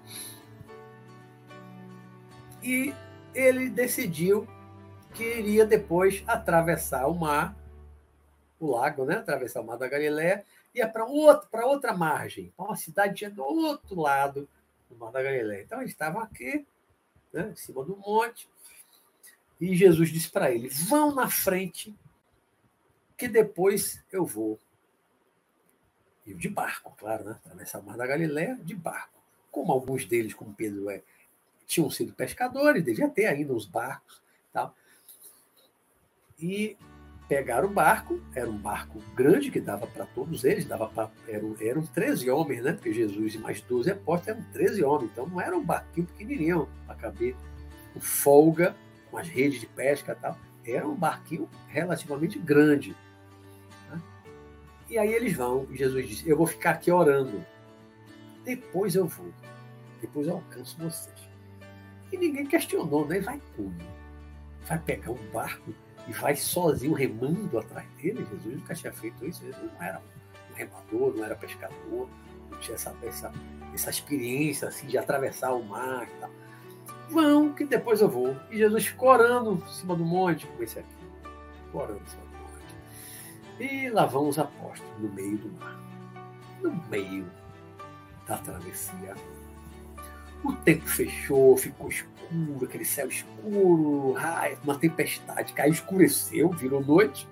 E ele decidiu que iria depois atravessar o mar, o lago, né? Atravessar o mar da Galileia, ia para outra, outra margem, para uma cidade do outro lado do mar da Galileia. Então eles estavam aqui, né, em cima do monte, e Jesus disse para eles: vão na frente, que depois eu vou. E de barco, claro, né? Atravessar o mar da Galileia de barco. Como alguns deles, como Pedro é, tinham sido pescadores, devia ter ainda os barcos. Tal. E pegaram o barco, era um barco grande que dava para todos eles, dava pra, eram, eram 13 homens, né? Porque Jesus e mais 12 apóstolos eram 13 homens, então não era um barquinho pequenininho para caber com folga, com as redes de pesca tal. Era um barquinho relativamente grande. Né? E aí eles vão, e Jesus disse: Eu vou ficar aqui orando, depois eu vou, depois eu alcanço vocês. E ninguém questionou, né? Vai como? Vai pegar um barco e vai sozinho remando atrás dele. Jesus nunca tinha feito isso. Ele não era um remador, não era pescador, não tinha essa, essa, essa experiência assim, de atravessar o mar e tal. Vão, que depois eu vou. E Jesus ficou orando em cima do monte, como esse aqui. Ficou orando em cima do monte. E lá vão os apóstolos no meio do mar. No meio da travessia o tempo fechou, ficou escuro, aquele céu escuro, raio, uma tempestade, caiu, escureceu, virou noite.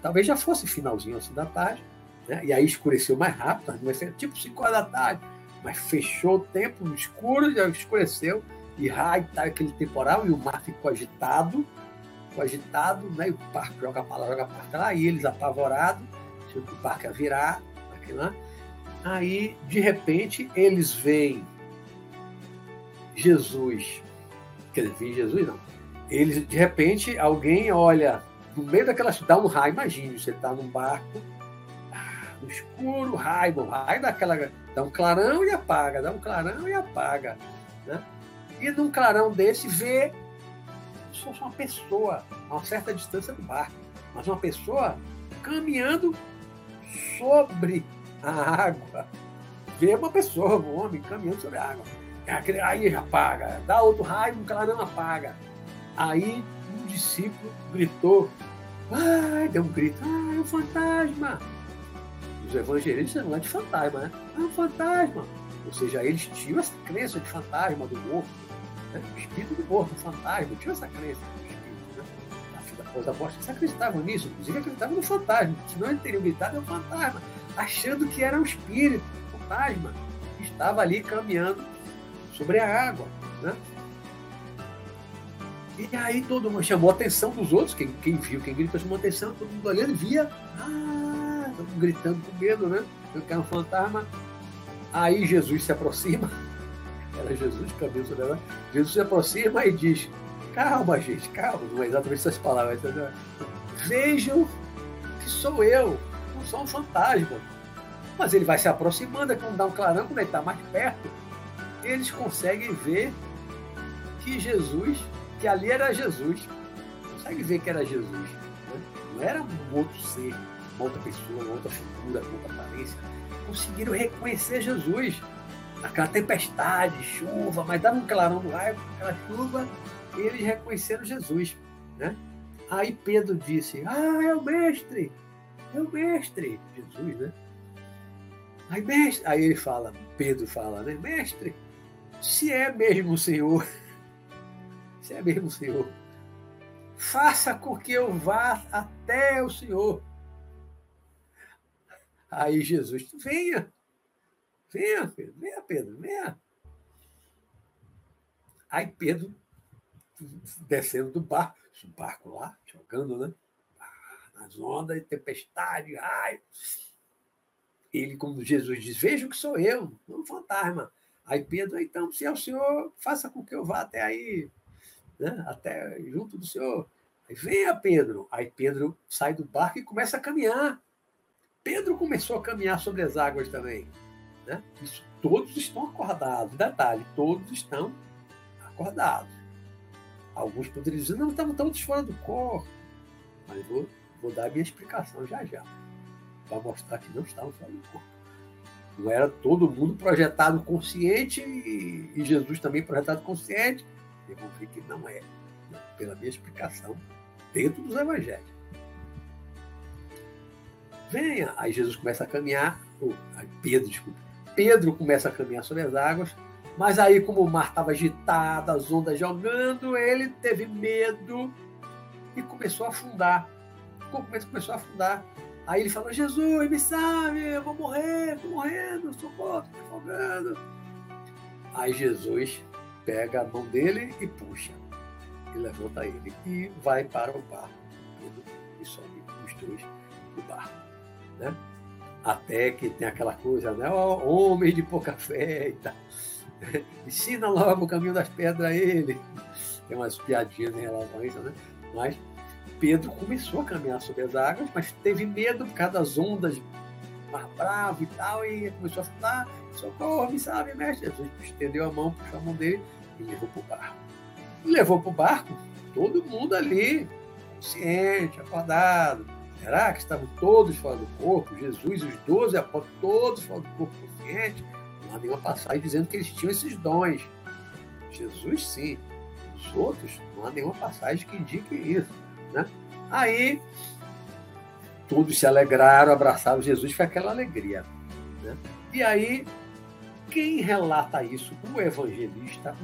Talvez já fosse finalzinho assim da tarde, né? e aí escureceu mais rápido, vai ser tipo 5 horas da tarde, mas fechou o tempo escuro, já escureceu, e raio, tá aquele temporal, e o mar ficou agitado, ficou agitado, né? e o barco joga para lá, joga para lá, e eles apavorados, achando que o barco ia virar, né? aí de repente eles veem Jesus, quer dizer, vi Jesus não. Eles, de repente, alguém olha no meio daquela dá um raio, imagine, você está num barco, ah, no escuro, raio, o raio daquela, dá um clarão e apaga, dá um clarão e apaga. Né? E num clarão desse vê só uma pessoa a uma certa distância do barco, mas uma pessoa caminhando sobre a água. Vê uma pessoa, um homem caminhando sobre a água. Aí apaga, dá outro raio, um clarão apaga. Aí um discípulo gritou, ai, deu um grito, ai, é um fantasma. Os evangelistas não é de fantasma, né? É um fantasma. Ou seja, eles tinham essa crença de fantasma do morto, né? o espírito do morto, o fantasma, tinham essa crença do espírito. Né? Os apóstolos acreditavam nisso, inclusive acreditavam no fantasma, senão eles teriam gritado é um fantasma, achando que era um espírito, um fantasma, estava ali caminhando sobre a água. Né? E aí todo mundo chamou a atenção dos outros, quem, quem viu, quem gritou chamou a atenção, todo mundo olhando e via, ah, todo mundo gritando com medo, né? Eu quero um fantasma. Aí Jesus se aproxima, (laughs) era Jesus, cabeça dela, Jesus se aproxima e diz, calma gente, calma, não é exatamente essas palavras, entendeu? Vejam que sou eu, não sou um fantasma. Mas ele vai se aproximando, é quando dá um clarão, quando ele está mais perto, eles conseguem ver que Jesus, que ali era Jesus, consegue ver que era Jesus. Né? Não era um outro ser, uma outra pessoa, uma outra figura, uma outra aparência. Conseguiram reconhecer Jesus. Aquela tempestade, chuva, mas dava um clarão no raio, aquela chuva, eles reconheceram Jesus. Né? Aí Pedro disse: Ah, é o mestre! É o mestre! Jesus, né? Aí, mestre, aí ele fala, Pedro fala, né? Mestre, se é mesmo o Senhor, (laughs) se é mesmo o Senhor, faça com que eu vá até o Senhor. Aí Jesus, venha, venha, Pedro, venha, Pedro, venha. Aí Pedro, descendo do barco, o barco lá, jogando, né? Nas ondas, tempestade, raio. Ele, como Jesus diz, veja que sou eu, não um fantasma. Aí Pedro, então, se é o Senhor, faça com que eu vá até aí, né? até junto do Senhor. Aí venha, Pedro. Aí Pedro sai do barco e começa a caminhar. Pedro começou a caminhar sobre as águas também. Né? Isso, todos estão acordados. Detalhe, todos estão acordados. Alguns poderiam dizer, não, estavam todos fora do corpo. Mas vou, vou dar a minha explicação já já. Para mostrar que não estavam fora do corpo. Não era todo mundo projetado consciente e, e Jesus também projetado consciente. Eu vou ver que não é. Pela minha explicação, dentro dos evangelhos. Venha. Aí Jesus começa a caminhar. Oh, Pedro, desculpa. Pedro começa a caminhar sobre as águas mas aí, como o mar estava agitado, as ondas jogando, ele teve medo e começou a afundar. Começou a afundar. Aí ele falou: Jesus, me salve, eu vou morrer, estou morrendo, socorro, estou afogando. Aí Jesus pega a mão dele e puxa, e levanta ele e vai para o barco. E sobe os dois do barco. Né? Até que tem aquela coisa, né? Homem de pouca fé e tal. (laughs) Ensina logo o caminho das pedras a ele. Tem umas piadinhas em relação a isso, né? Mas Pedro começou a caminhar sobre as águas, mas teve medo por causa das ondas, mar bravo e tal, e começou a falar: socorro, me salve, mestre. Jesus estendeu a mão, puxou a mão dele e levou para o barco. Levou para o barco todo mundo ali, consciente, acordado. Será que estavam todos fora do corpo? Jesus os doze apóstolos, todos fora do corpo consciente? Não há nenhuma passagem dizendo que eles tinham esses dons. Jesus, sim. Os outros, não há nenhuma passagem que indique isso. Né? Aí, todos se alegraram, abraçaram Jesus, foi aquela alegria. Né? E aí, quem relata isso? O evangelista,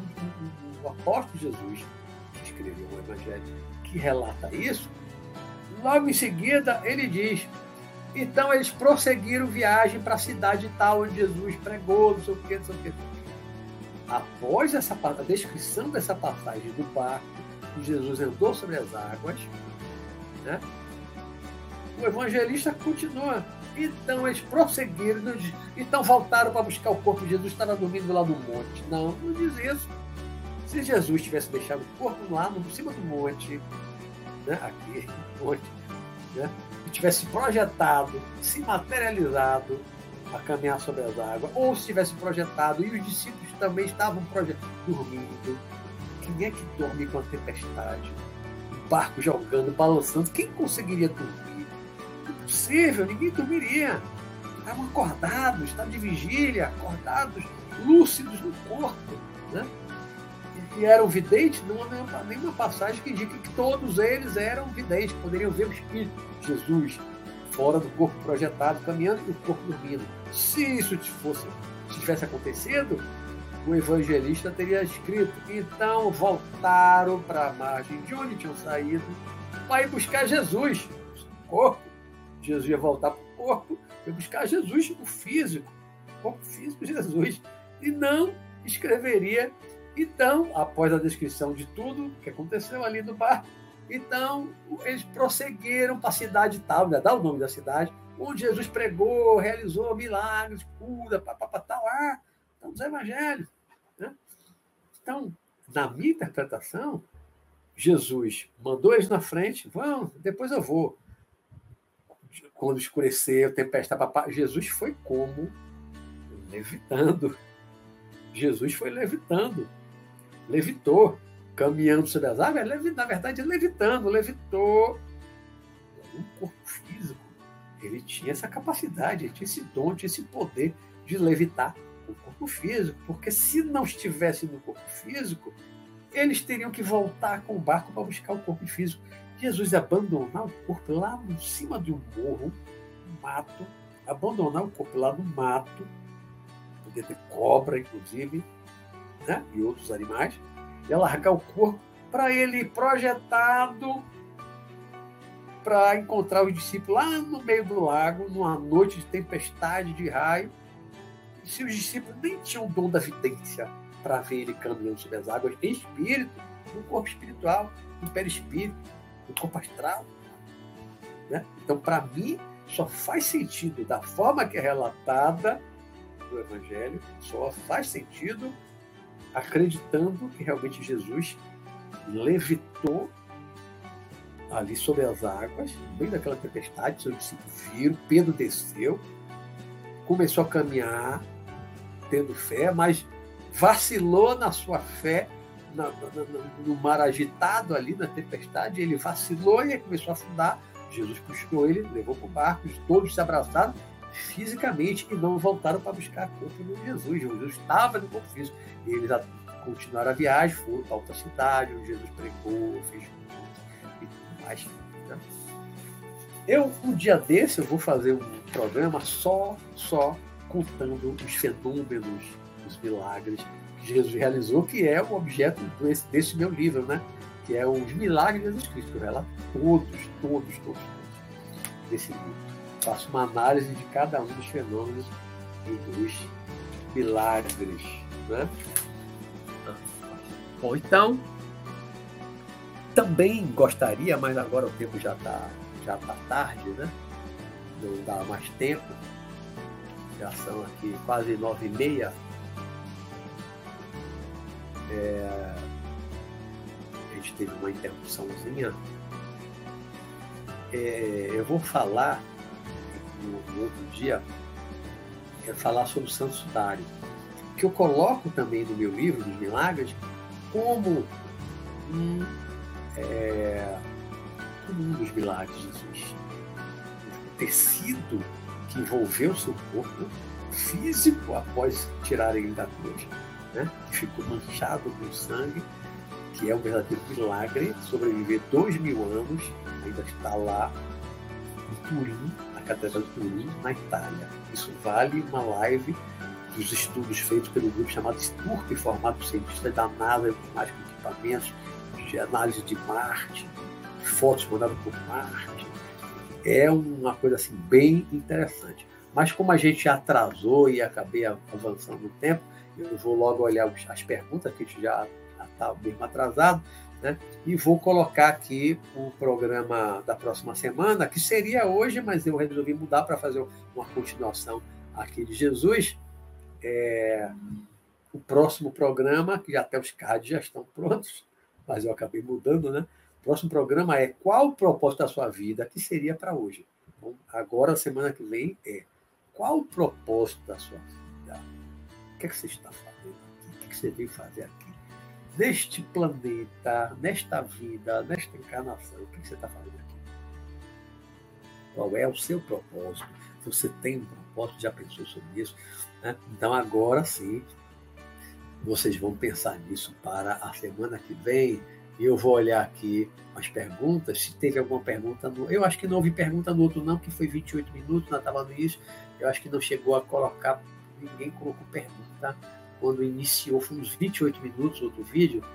o, o, o apóstolo Jesus, que escreveu o evangelho, que relata isso, logo em seguida ele diz: então eles prosseguiram viagem para a cidade tal onde Jesus pregou, não sei o que, não sei o. Após essa a descrição dessa passagem do barco, Jesus andou sobre as águas, né? o evangelista continua. Então eles prosseguiram, então voltaram para buscar o corpo. Jesus estava dormindo lá no monte. Não, não diz isso. Se Jesus tivesse deixado o corpo lá no cima do monte, né? aqui, monte, né? tivesse projetado, se materializado a caminhar sobre as águas, ou se tivesse projetado e os discípulos também estavam dormindo. Quem é que dorme com a tempestade? O barco jogando, balançando. Quem conseguiria dormir? Impossível, ninguém dormiria. Estavam acordados, estavam de vigília, acordados, lúcidos no corpo. Né? E eram videntes, não há nenhuma passagem que indique que todos eles eram videntes, poderiam ver o Espírito Jesus fora do corpo projetado, caminhando e o corpo dormindo. Se isso fosse, se tivesse acontecido, o evangelista teria escrito: então voltaram para a margem de onde tinham saído para ir buscar Jesus, o corpo. Jesus ia voltar para o corpo, ia buscar Jesus, o físico, o corpo físico de Jesus, e não escreveria. Então, após a descrição de tudo que aconteceu ali no barco, então, eles prosseguiram para a cidade tal, já dá o nome da cidade, onde Jesus pregou, realizou milagres, cura, papapá, tal, ah, estão os evangelhos. Né? Então, na minha interpretação, Jesus mandou eles na frente, vão, depois eu vou. Quando escureceu, tempestade, papá, Jesus foi como? Levitando. Jesus foi levitando. Levitou caminhando sobre as águas, na verdade, levitando, levitou um corpo físico. Ele tinha essa capacidade, ele tinha esse dom, tinha esse poder de levitar corpo físico, porque se não estivesse no corpo físico, eles teriam que voltar com o barco para buscar o corpo físico. Jesus abandonar o corpo lá em cima de um morro, um mato, abandonar o corpo lá no mato, poder ter cobra, inclusive, né? e outros animais, ia largar o corpo para ele projetado para encontrar os discípulos lá no meio do lago, numa noite de tempestade, de raio. Se os discípulos nem tinham o dom da vidência para ver ele caminhando sobre as águas em espírito, no corpo espiritual, no perispírito, no corpo astral. Né? Então, para mim, só faz sentido da forma que é relatada no Evangelho, só faz sentido acreditando que realmente Jesus levitou ali sobre as águas, no meio daquela tempestade, seus discípulos viram, Pedro desceu, começou a caminhar, tendo fé, mas vacilou na sua fé, na, na, no mar agitado ali, na tempestade, ele vacilou e começou a afundar. Jesus puxou ele, levou para o barco, todos se abraçaram fisicamente e não voltaram para buscar corpo de Jesus. Jesus estava no corpo físico. E eles continuaram a viagem, foram para outra cidade, onde Jesus pregou, fez e tudo mais. Né? Eu, um dia desse, eu vou fazer um programa só, só contando os fenômenos, os milagres que Jesus realizou, que é o objeto desse, desse meu livro, né? Que é os milagres de Jesus Cristo. Eu todos, todos, todos, todos desse livro. Faço uma análise de cada um dos fenômenos e dos milagres, né? Bom, então, também gostaria, mas agora o tempo já está já tá tarde, né? Não dá mais tempo. Já são aqui quase nove e meia. É, a gente teve uma interrupçãozinha. É, eu vou falar no, no outro dia, é falar sobre o Santo Sudário, que eu coloco também no meu livro dos milagres como um, é, um dos milagres de Jesus. O tecido que envolveu seu corpo físico após tirarem da cruz, né? ficou manchado com sangue, que é um verdadeiro milagre, sobreviver dois mil anos, ainda está lá em Turim, na Catedral de Turim, na Itália. Isso vale uma live dos estudos feitos pelo grupo chamado STURP, formado por cientistas da NASA mais equipamentos de análise de Marte, fotos mandadas por Marte. É uma coisa assim bem interessante. Mas como a gente atrasou e acabei avançando no tempo, eu vou logo olhar as perguntas, que a gente já está mesmo atrasado, né? e vou colocar aqui o programa da próxima semana, que seria hoje, mas eu resolvi mudar para fazer uma continuação aqui de Jesus, é, o próximo programa, que até os cards já estão prontos, mas eu acabei mudando, né? Próximo programa é qual o propósito da sua vida, que seria para hoje. Então, agora, semana que vem, é qual o propósito da sua vida? O que, é que você está fazendo aqui? O que, é que você veio fazer aqui? Neste planeta, nesta vida, nesta encarnação, o que, é que você está fazendo aqui? Qual é o seu propósito? Você tem um propósito, já pensou sobre isso? Né? Então, agora sim, vocês vão pensar nisso para a semana que vem. Eu vou olhar aqui as perguntas. Se teve alguma pergunta, no... eu acho que não houve pergunta no outro, não, que foi 28 minutos, nós estava no início. Eu acho que não chegou a colocar, ninguém colocou pergunta quando iniciou, foi uns 28 minutos outro vídeo. (laughs)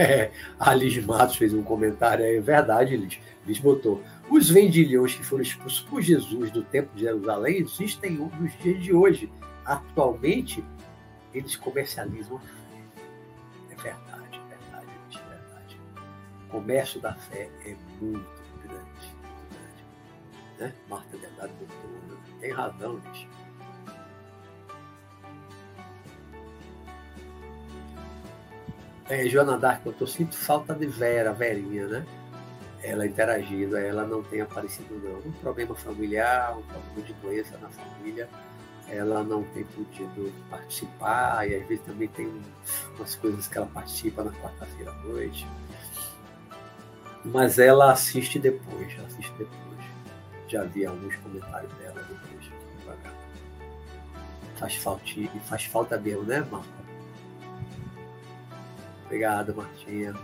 É, a Liz Matos fez um comentário, é verdade, Liz. Liz botou. Os vendilhões que foram expulsos por Jesus do Templo de Jerusalém existem nos dias de hoje. Atualmente, eles comercializam a fé. É verdade, é verdade, é verdade. O comércio da fé é muito grande. Grande né? Marta Delgado botou. Tem razão, Liz. É, Joana Dark, eu sinto falta de Vera, Verinha, né? Ela interagindo, ela não tem aparecido não. Um problema familiar, um problema de doença na família, ela não tem podido participar, e às vezes também tem umas coisas que ela participa na quarta-feira à noite. Mas ela assiste depois, ela assiste depois. Já vi alguns comentários dela depois, devagar. Faz falta, faz falta mesmo, né, Marta? Obrigado, Martinha.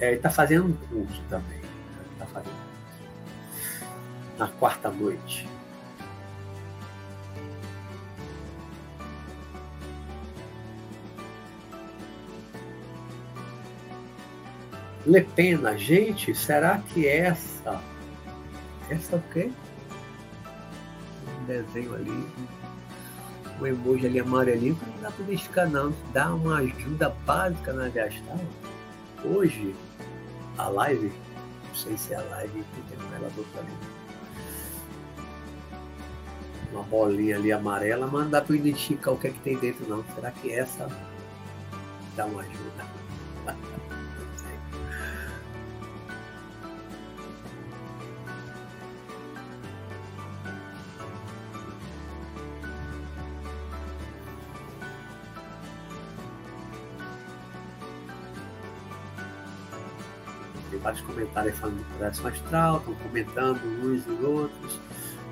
É, ele está fazendo um curso também. Está fazendo um curso. Na quarta noite. Le Pena, gente, será que essa. Essa o quê? Um desenho ali, um emoji ali amarelinho, não dá para identificar, não. Dá uma ajuda básica na Gastal. Hoje, a live, não sei se é a live que tem um relador ali. Uma bolinha ali amarela, mas não dá para identificar o que é que tem dentro, não. Será que essa dá uma ajuda? Vários comentários falando de projeção astral, estão comentando uns e outros,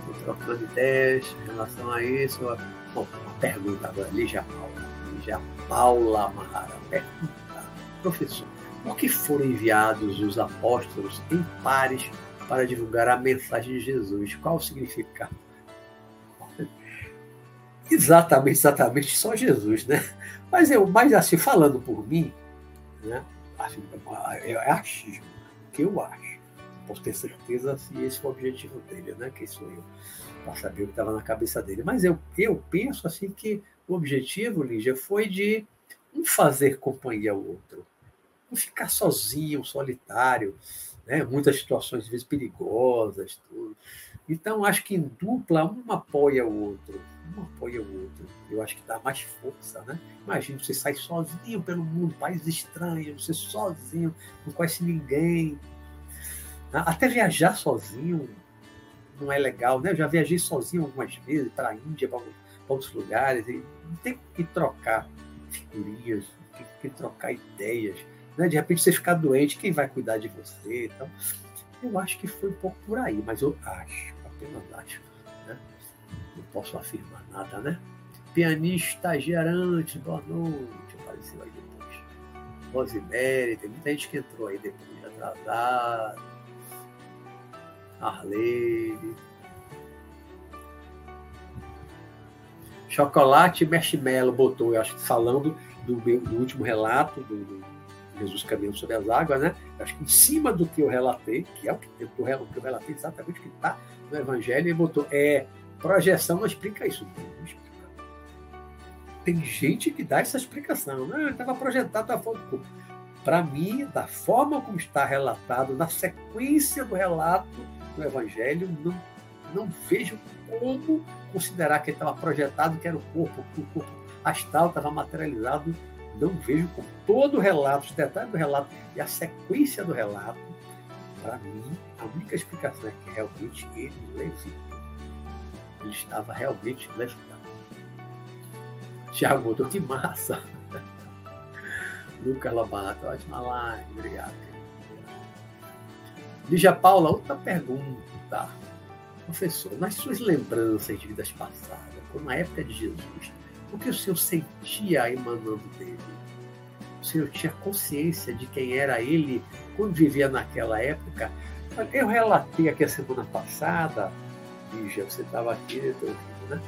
estão trocando ideias em relação a isso. Bom, uma pergunta agora, Lígia Paula. Lígia Paula pergunta, professor, por que foram enviados os apóstolos em pares para divulgar a mensagem de Jesus? Qual o significado? (laughs) Exatamente, exatamente, só Jesus, né? Mas eu, mais assim, falando por mim, né? Assim, é achismo que eu acho. Posso ter certeza se esse é o objetivo dele, né? Quem sou eu? Para saber o que estava na cabeça dele. Mas eu, eu penso assim que o objetivo, Lígia, foi de um fazer companhia ao outro. Não ficar sozinho, solitário, né? muitas situações, às vezes, perigosas, tudo. Então, acho que em dupla, um apoia o outro um apoia o outro. Eu acho que dá mais força, né? Imagina você sair sozinho pelo mundo, país estranho, você sozinho, não conhece ninguém. Até viajar sozinho não é legal, né? Eu já viajei sozinho algumas vezes para a Índia, para outros lugares, e não tem que trocar figurinhas, tem que trocar ideias. Né? De repente você ficar doente, quem vai cuidar de você? Então, eu acho que foi um pouco por aí, mas eu acho, apenas acho não posso afirmar nada, né? Pianista gerante, boa noite, apareceu aí depois. Rosemary, tem muita gente que entrou aí depois, atrasado. Arlene. Chocolate Marshmallow botou, eu acho que falando do, meu, do último relato do, do, Jesus caminhando sobre as águas, né? Acho que em cima do que eu relatei, que é o que, eu, eu relatei exatamente o que está no Evangelho, ele botou, é, Projeção não explica isso. Não explica. Tem gente que dá essa explicação. Não, estava projetado, estava Para mim, da forma como está relatado, na sequência do relato do Evangelho, não, não vejo como considerar que estava projetado, que era o corpo, que o corpo astral estava materializado. Não vejo como todo o relato, os detalhes do relato e a sequência do relato, para mim, a única explicação é que realmente ele levitou ele estava realmente levitando. Tiago botou (laughs) que massa. Lucas Lobato, ótima live, obrigado. Lígia Paula, outra pergunta. Professor, nas suas lembranças de vidas passadas, como na época de Jesus, o que o senhor sentia emanando dele? O senhor tinha consciência de quem era ele quando vivia naquela época? Eu relatei aqui a semana passada Lígia, você estava aqui, né?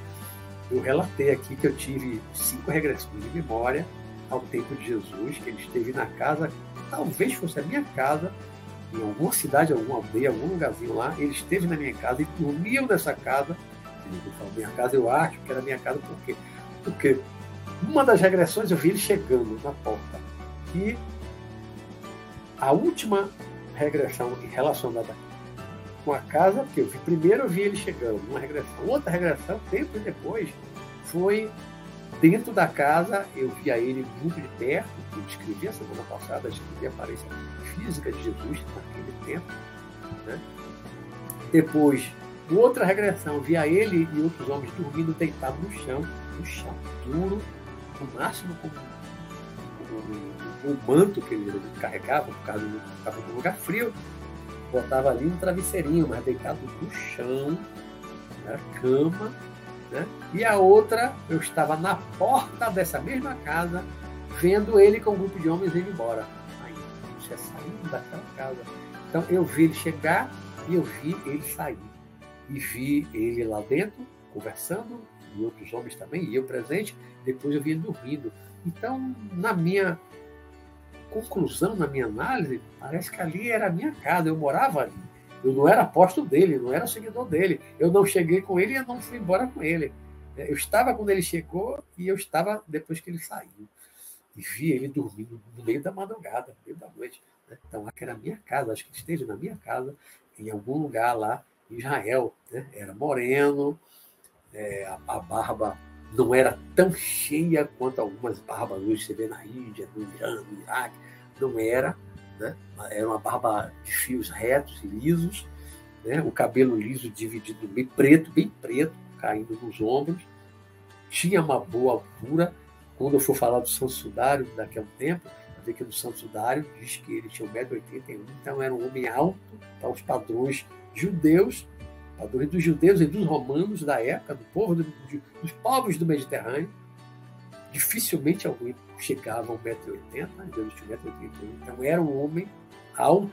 eu relatei aqui que eu tive cinco regressões de memória ao tempo de Jesus, que ele esteve na casa, talvez fosse a minha casa, em alguma cidade, alguma aldeia, algum lugarzinho lá, ele esteve na minha casa e dormiu nessa casa. Eu falo minha casa, eu acho que era minha casa, por quê? Porque uma das regressões eu vi ele chegando na porta. E a última regressão relacionada com a casa, porque eu vi, primeiro eu vi ele chegando, uma regressão. Outra regressão, tempo depois, foi dentro da casa, eu via ele muito de perto, eu descrevi a semana passada, descrevi a aparência física de Jesus naquele tempo. Né? Depois, outra regressão, via ele e outros homens dormindo deitados no chão, no chão, duro, no máximo com o manto que ele carregava, por causa de um lugar frio, botava ali um travesseirinho, mas deitado no chão, na cama, né? E a outra, eu estava na porta dessa mesma casa, vendo ele com um grupo de homens indo embora. Aí, tinha saído daquela casa. Então eu vi ele chegar e eu vi ele sair. E vi ele lá dentro, conversando, e outros homens também, e eu presente, depois eu vi ele dormindo. Então, na minha conclusão, na minha análise, parece que ali era a minha casa, eu morava ali. Eu não era apóstolo dele, não era seguidor dele. Eu não cheguei com ele e não fui embora com ele. Eu estava quando ele chegou e eu estava depois que ele saiu. E vi ele dormindo no meio da madrugada, no meio da noite. Né? Então, aqui era a minha casa, acho que esteve na minha casa, em algum lugar lá em Israel. Né? Era moreno, é, a, a, barba não era tão cheia quanto algumas barbas hoje você vê na Índia, no Irã, no Iraque. Não era. Né? Era uma barba de fios retos e lisos, né? o cabelo liso dividido bem preto, bem preto, caindo nos ombros. Tinha uma boa altura. Quando eu for falar do São Sudário daqui a um tempo, vai ver que no São Sudário diz que ele tinha 1,81m, então era um homem alto para os padrões judeus, padrões dos judeus e dos romanos da época, do povo do, dos povos do Mediterrâneo. Dificilmente alguém chegava a 1,80m, Jesus tinha 1,81m, então era um homem alto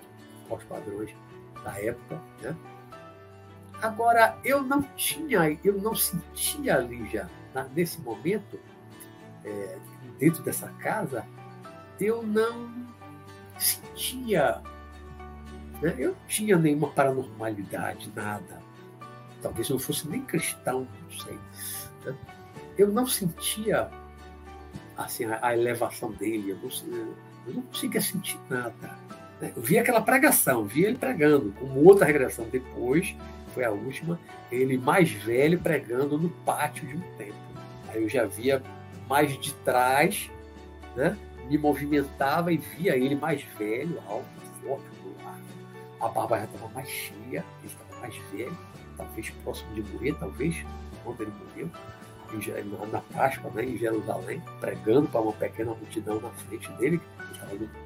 aos padrões da época, né? Agora, eu não tinha, eu não sentia ali já, nesse momento, é, dentro dessa casa, eu não sentia, né? eu não tinha nenhuma paranormalidade, nada. Talvez eu não fosse nem cristão, não sei. Né? Eu não sentia assim, a, elevação dele, eu não, eu não conseguia sentir nada. Né? Eu via aquela pregação, via ele pregando, como outra regressão depois, foi a última, ele mais velho pregando no pátio de um templo. Aí eu já via mais de trás, né? me movimentava e via ele mais velho, alto, forte, a barba já estava mais cheia, ele estava mais velho, talvez próximo de morrer, talvez quando ele morreu, na Páscoa, né, em Jerusalém, pregando para uma pequena multidão na frente dele,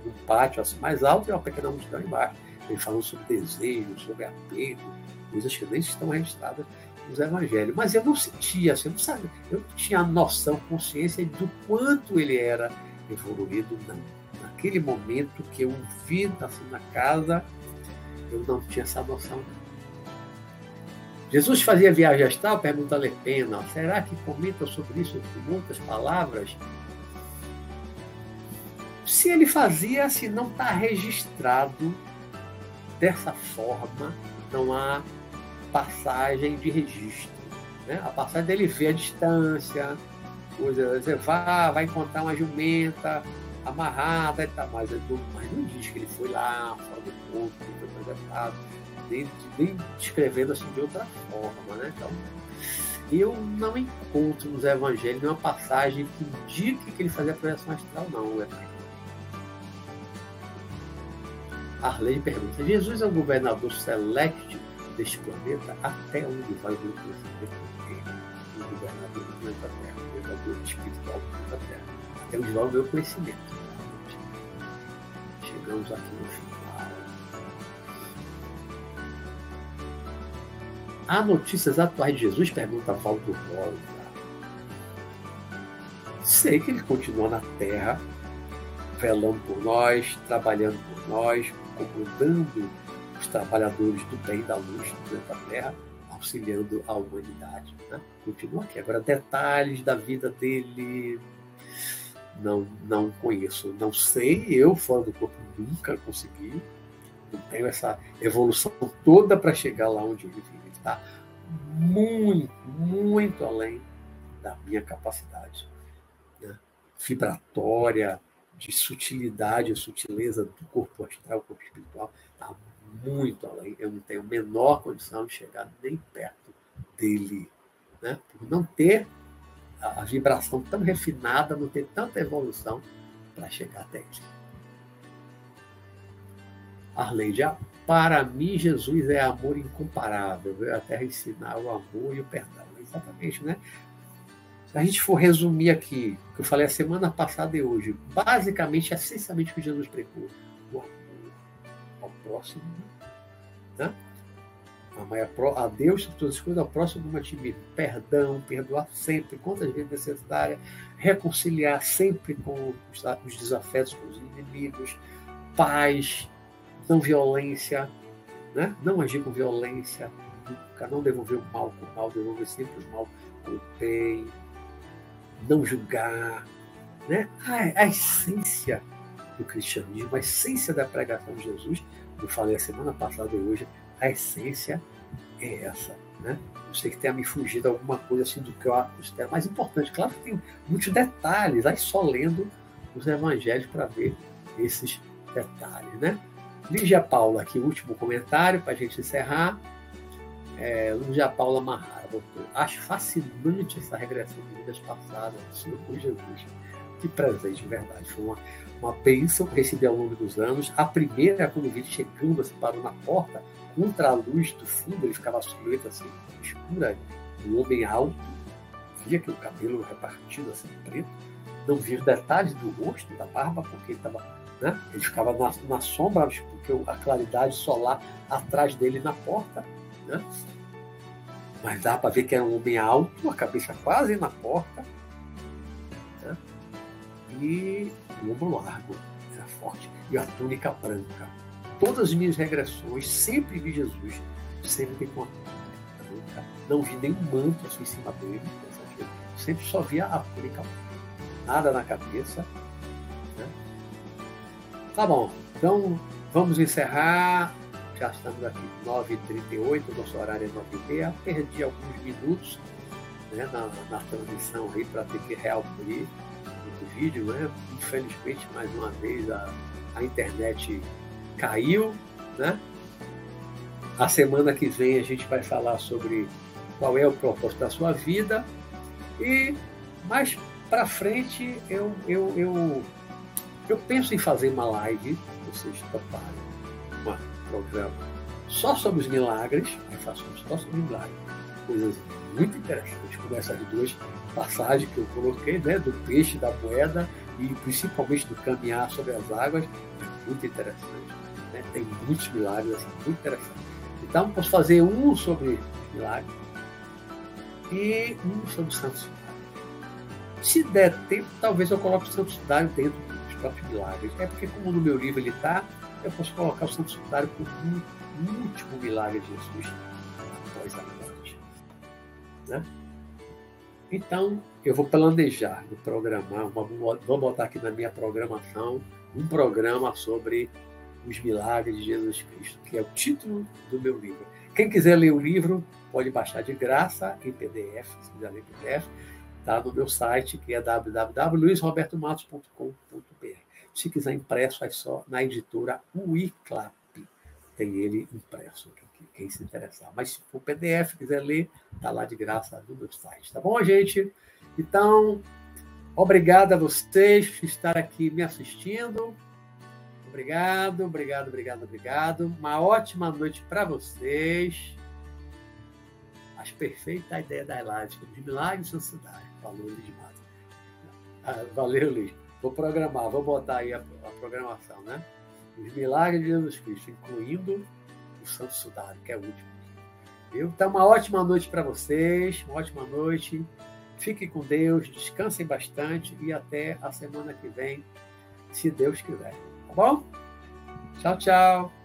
num pátio assim, mais alto e uma pequena multidão embaixo. Ele falando sobre desejo, sobre apego, coisas que nem estão registradas nos evangelhos. Mas eu não sentia, assim, não sabia, eu não tinha noção, consciência do quanto ele era evoluído, não. Naquele momento que eu vi assim, na casa, eu não tinha essa noção. Não. Jesus fazia viagem astral? Pergunta Lepena. Será que comenta sobre isso com muitas palavras? Se ele fazia, se não está registrado dessa forma, não há passagem de registro. Né? A passagem dele vê a distância, coisa, você vai, vai encontrar uma jumenta amarrada e tal, mas, mas não diz que ele foi lá, fora do corpo, foi projetado, nem descrevendo assim de outra forma, né? Então, eu não encontro nos evangelhos nenhuma passagem que indique que ele fazia projeção astral, não, é Arlene pergunta: Jesus é o governador select deste planeta, até onde vai o conhecimento o governador do planeta Terra, o governador espiritual do planeta Terra, até onde vai o meu conhecimento. Chegamos aqui no final. Há notícias atuais de Jesus? Pergunta Valdo Rosa. Sei que ele continua na Terra, velando por nós, trabalhando por nós, comandando os trabalhadores do bem da luz do planeta Terra, auxiliando a humanidade. Né? Continua aqui. Agora, detalhes da vida dele, não, não conheço, não sei. Eu, fora do corpo, nunca consegui. Não tenho essa evolução toda para chegar lá onde ele vive. Está muito, muito além da minha capacidade né? vibratória, de sutilidade, sutileza do corpo astral, corpo espiritual. Está muito além. Eu não tenho a menor condição de chegar nem perto dele, né? por não ter a, vibração tão refinada, não ter tanta evolução para chegar até ele. Arleide, para mim, Jesus é amor incomparável. Veio a terra ensinar o amor e o perdão. Exatamente, né? Se a gente for resumir aqui, que eu falei a semana passada e hoje, basicamente, essencialmente o que Jesus pregou próximo. Né? A Deus sobre todas as coisas, ao próximo como a. Perdão, perdoar sempre, quantas vezes necessária, reconciliar sempre com os desafetos, com os inimigos, paz, não violência, né? não agir com violência, nunca, não devolver o mal com o mal, devolver sempre o mal com o bem, não julgar. Né? A, a essência do cristianismo, a essência da pregação de Jesus, eu falei a semana passada e hoje, a essência é essa. Né? Eu sei que tenha me fugido alguma coisa assim do que eu considero mais importante. Claro que tem muitos detalhes, aí só lendo os evangelhos para ver esses detalhes. Né? Lígia Paula, aqui, último comentário para a gente encerrar. É, Lígia Paula Marrara Acho fascinante essa regressão de vidas passadas Senhor Jesus. Que presente, de verdade. Foi uma, uma bênção que recebi ao longo dos anos. A primeira, quando vi chegando, assim, parou na porta, contra a luz do fundo, ele ficava silhueta assim, escura, um homem alto, via que o cabelo repartido assim, preto, não via os detalhes do rosto, da barba, porque ele estava né? Ele ficava na, na sombra, porque a claridade solar atrás dele na porta. Né? Mas dá para ver que era um homem alto, a cabeça quase na porta. Né? E o ombro largo, era forte. E a túnica branca. Todas as minhas regressões, sempre vi Jesus, sempre com a túnica branca. Não vi nenhum manto assim em cima dele. Sempre só via a túnica branca. Nada na cabeça, Tá bom, então vamos encerrar. Já estamos aqui 9h38, nosso horário é 9h30. Perdi alguns minutos né, na, na transmissão aí para ter que reabrir o vídeo. Né? Infelizmente, mais uma vez, a, a internet caiu. Né? A semana que vem a gente vai falar sobre qual é o propósito da sua vida. E mais para frente eu, eu, eu eu penso em fazer uma live, vocês toparem, um programa só sobre os milagres, aí faço só sobre milagres, coisas muito interessantes, como essas duas passagens que eu coloquei, né, do peixe, da moeda e principalmente do caminhar sobre as águas, é muito interessante. Né? Tem muitos milagres assim, muito interessantes. Então, posso fazer um sobre milagres e um sobre o Santo Sudário. Se der tempo, talvez eu coloque o Santo Sudário dentro milagres. É porque, como no meu livro ele está, eu posso colocar o Santo Sudário como um, um último milagre de Jesus após a morte. Né? Então, eu vou planejar, vou programar, vou botar aqui na minha programação um programa sobre os milagres de Jesus Cristo, que é o título do meu livro. Quem quiser ler o livro, pode baixar de graça em PDF, se quiser ler PDF, está no meu site, que é www.luizrobertomatos.com.br. Se quiser impresso, é só na editora Uiclap. Tem ele impresso, quem se interessar. Mas se for PDF, quiser ler, está lá de graça no meu site. Tá bom, gente? Então, obrigado a vocês por estar aqui me assistindo. Obrigado, obrigado, obrigado, obrigado. Uma ótima noite para vocês. Perfeita a ideia da live, de milagres e cidade. Falou, Ah, valeu, Luiz. Vou programar, vou botar aí a, a programação, né? Os milagres de Jesus Cristo, incluindo o Santo Sudário, que é o último. Viu? Então, uma ótima noite para vocês, uma ótima noite. Fiquem com Deus, descansem bastante e até a semana que vem, se Deus quiser. Tá bom? Tchau, tchau.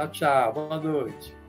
Tchau, tchau. Boa noite.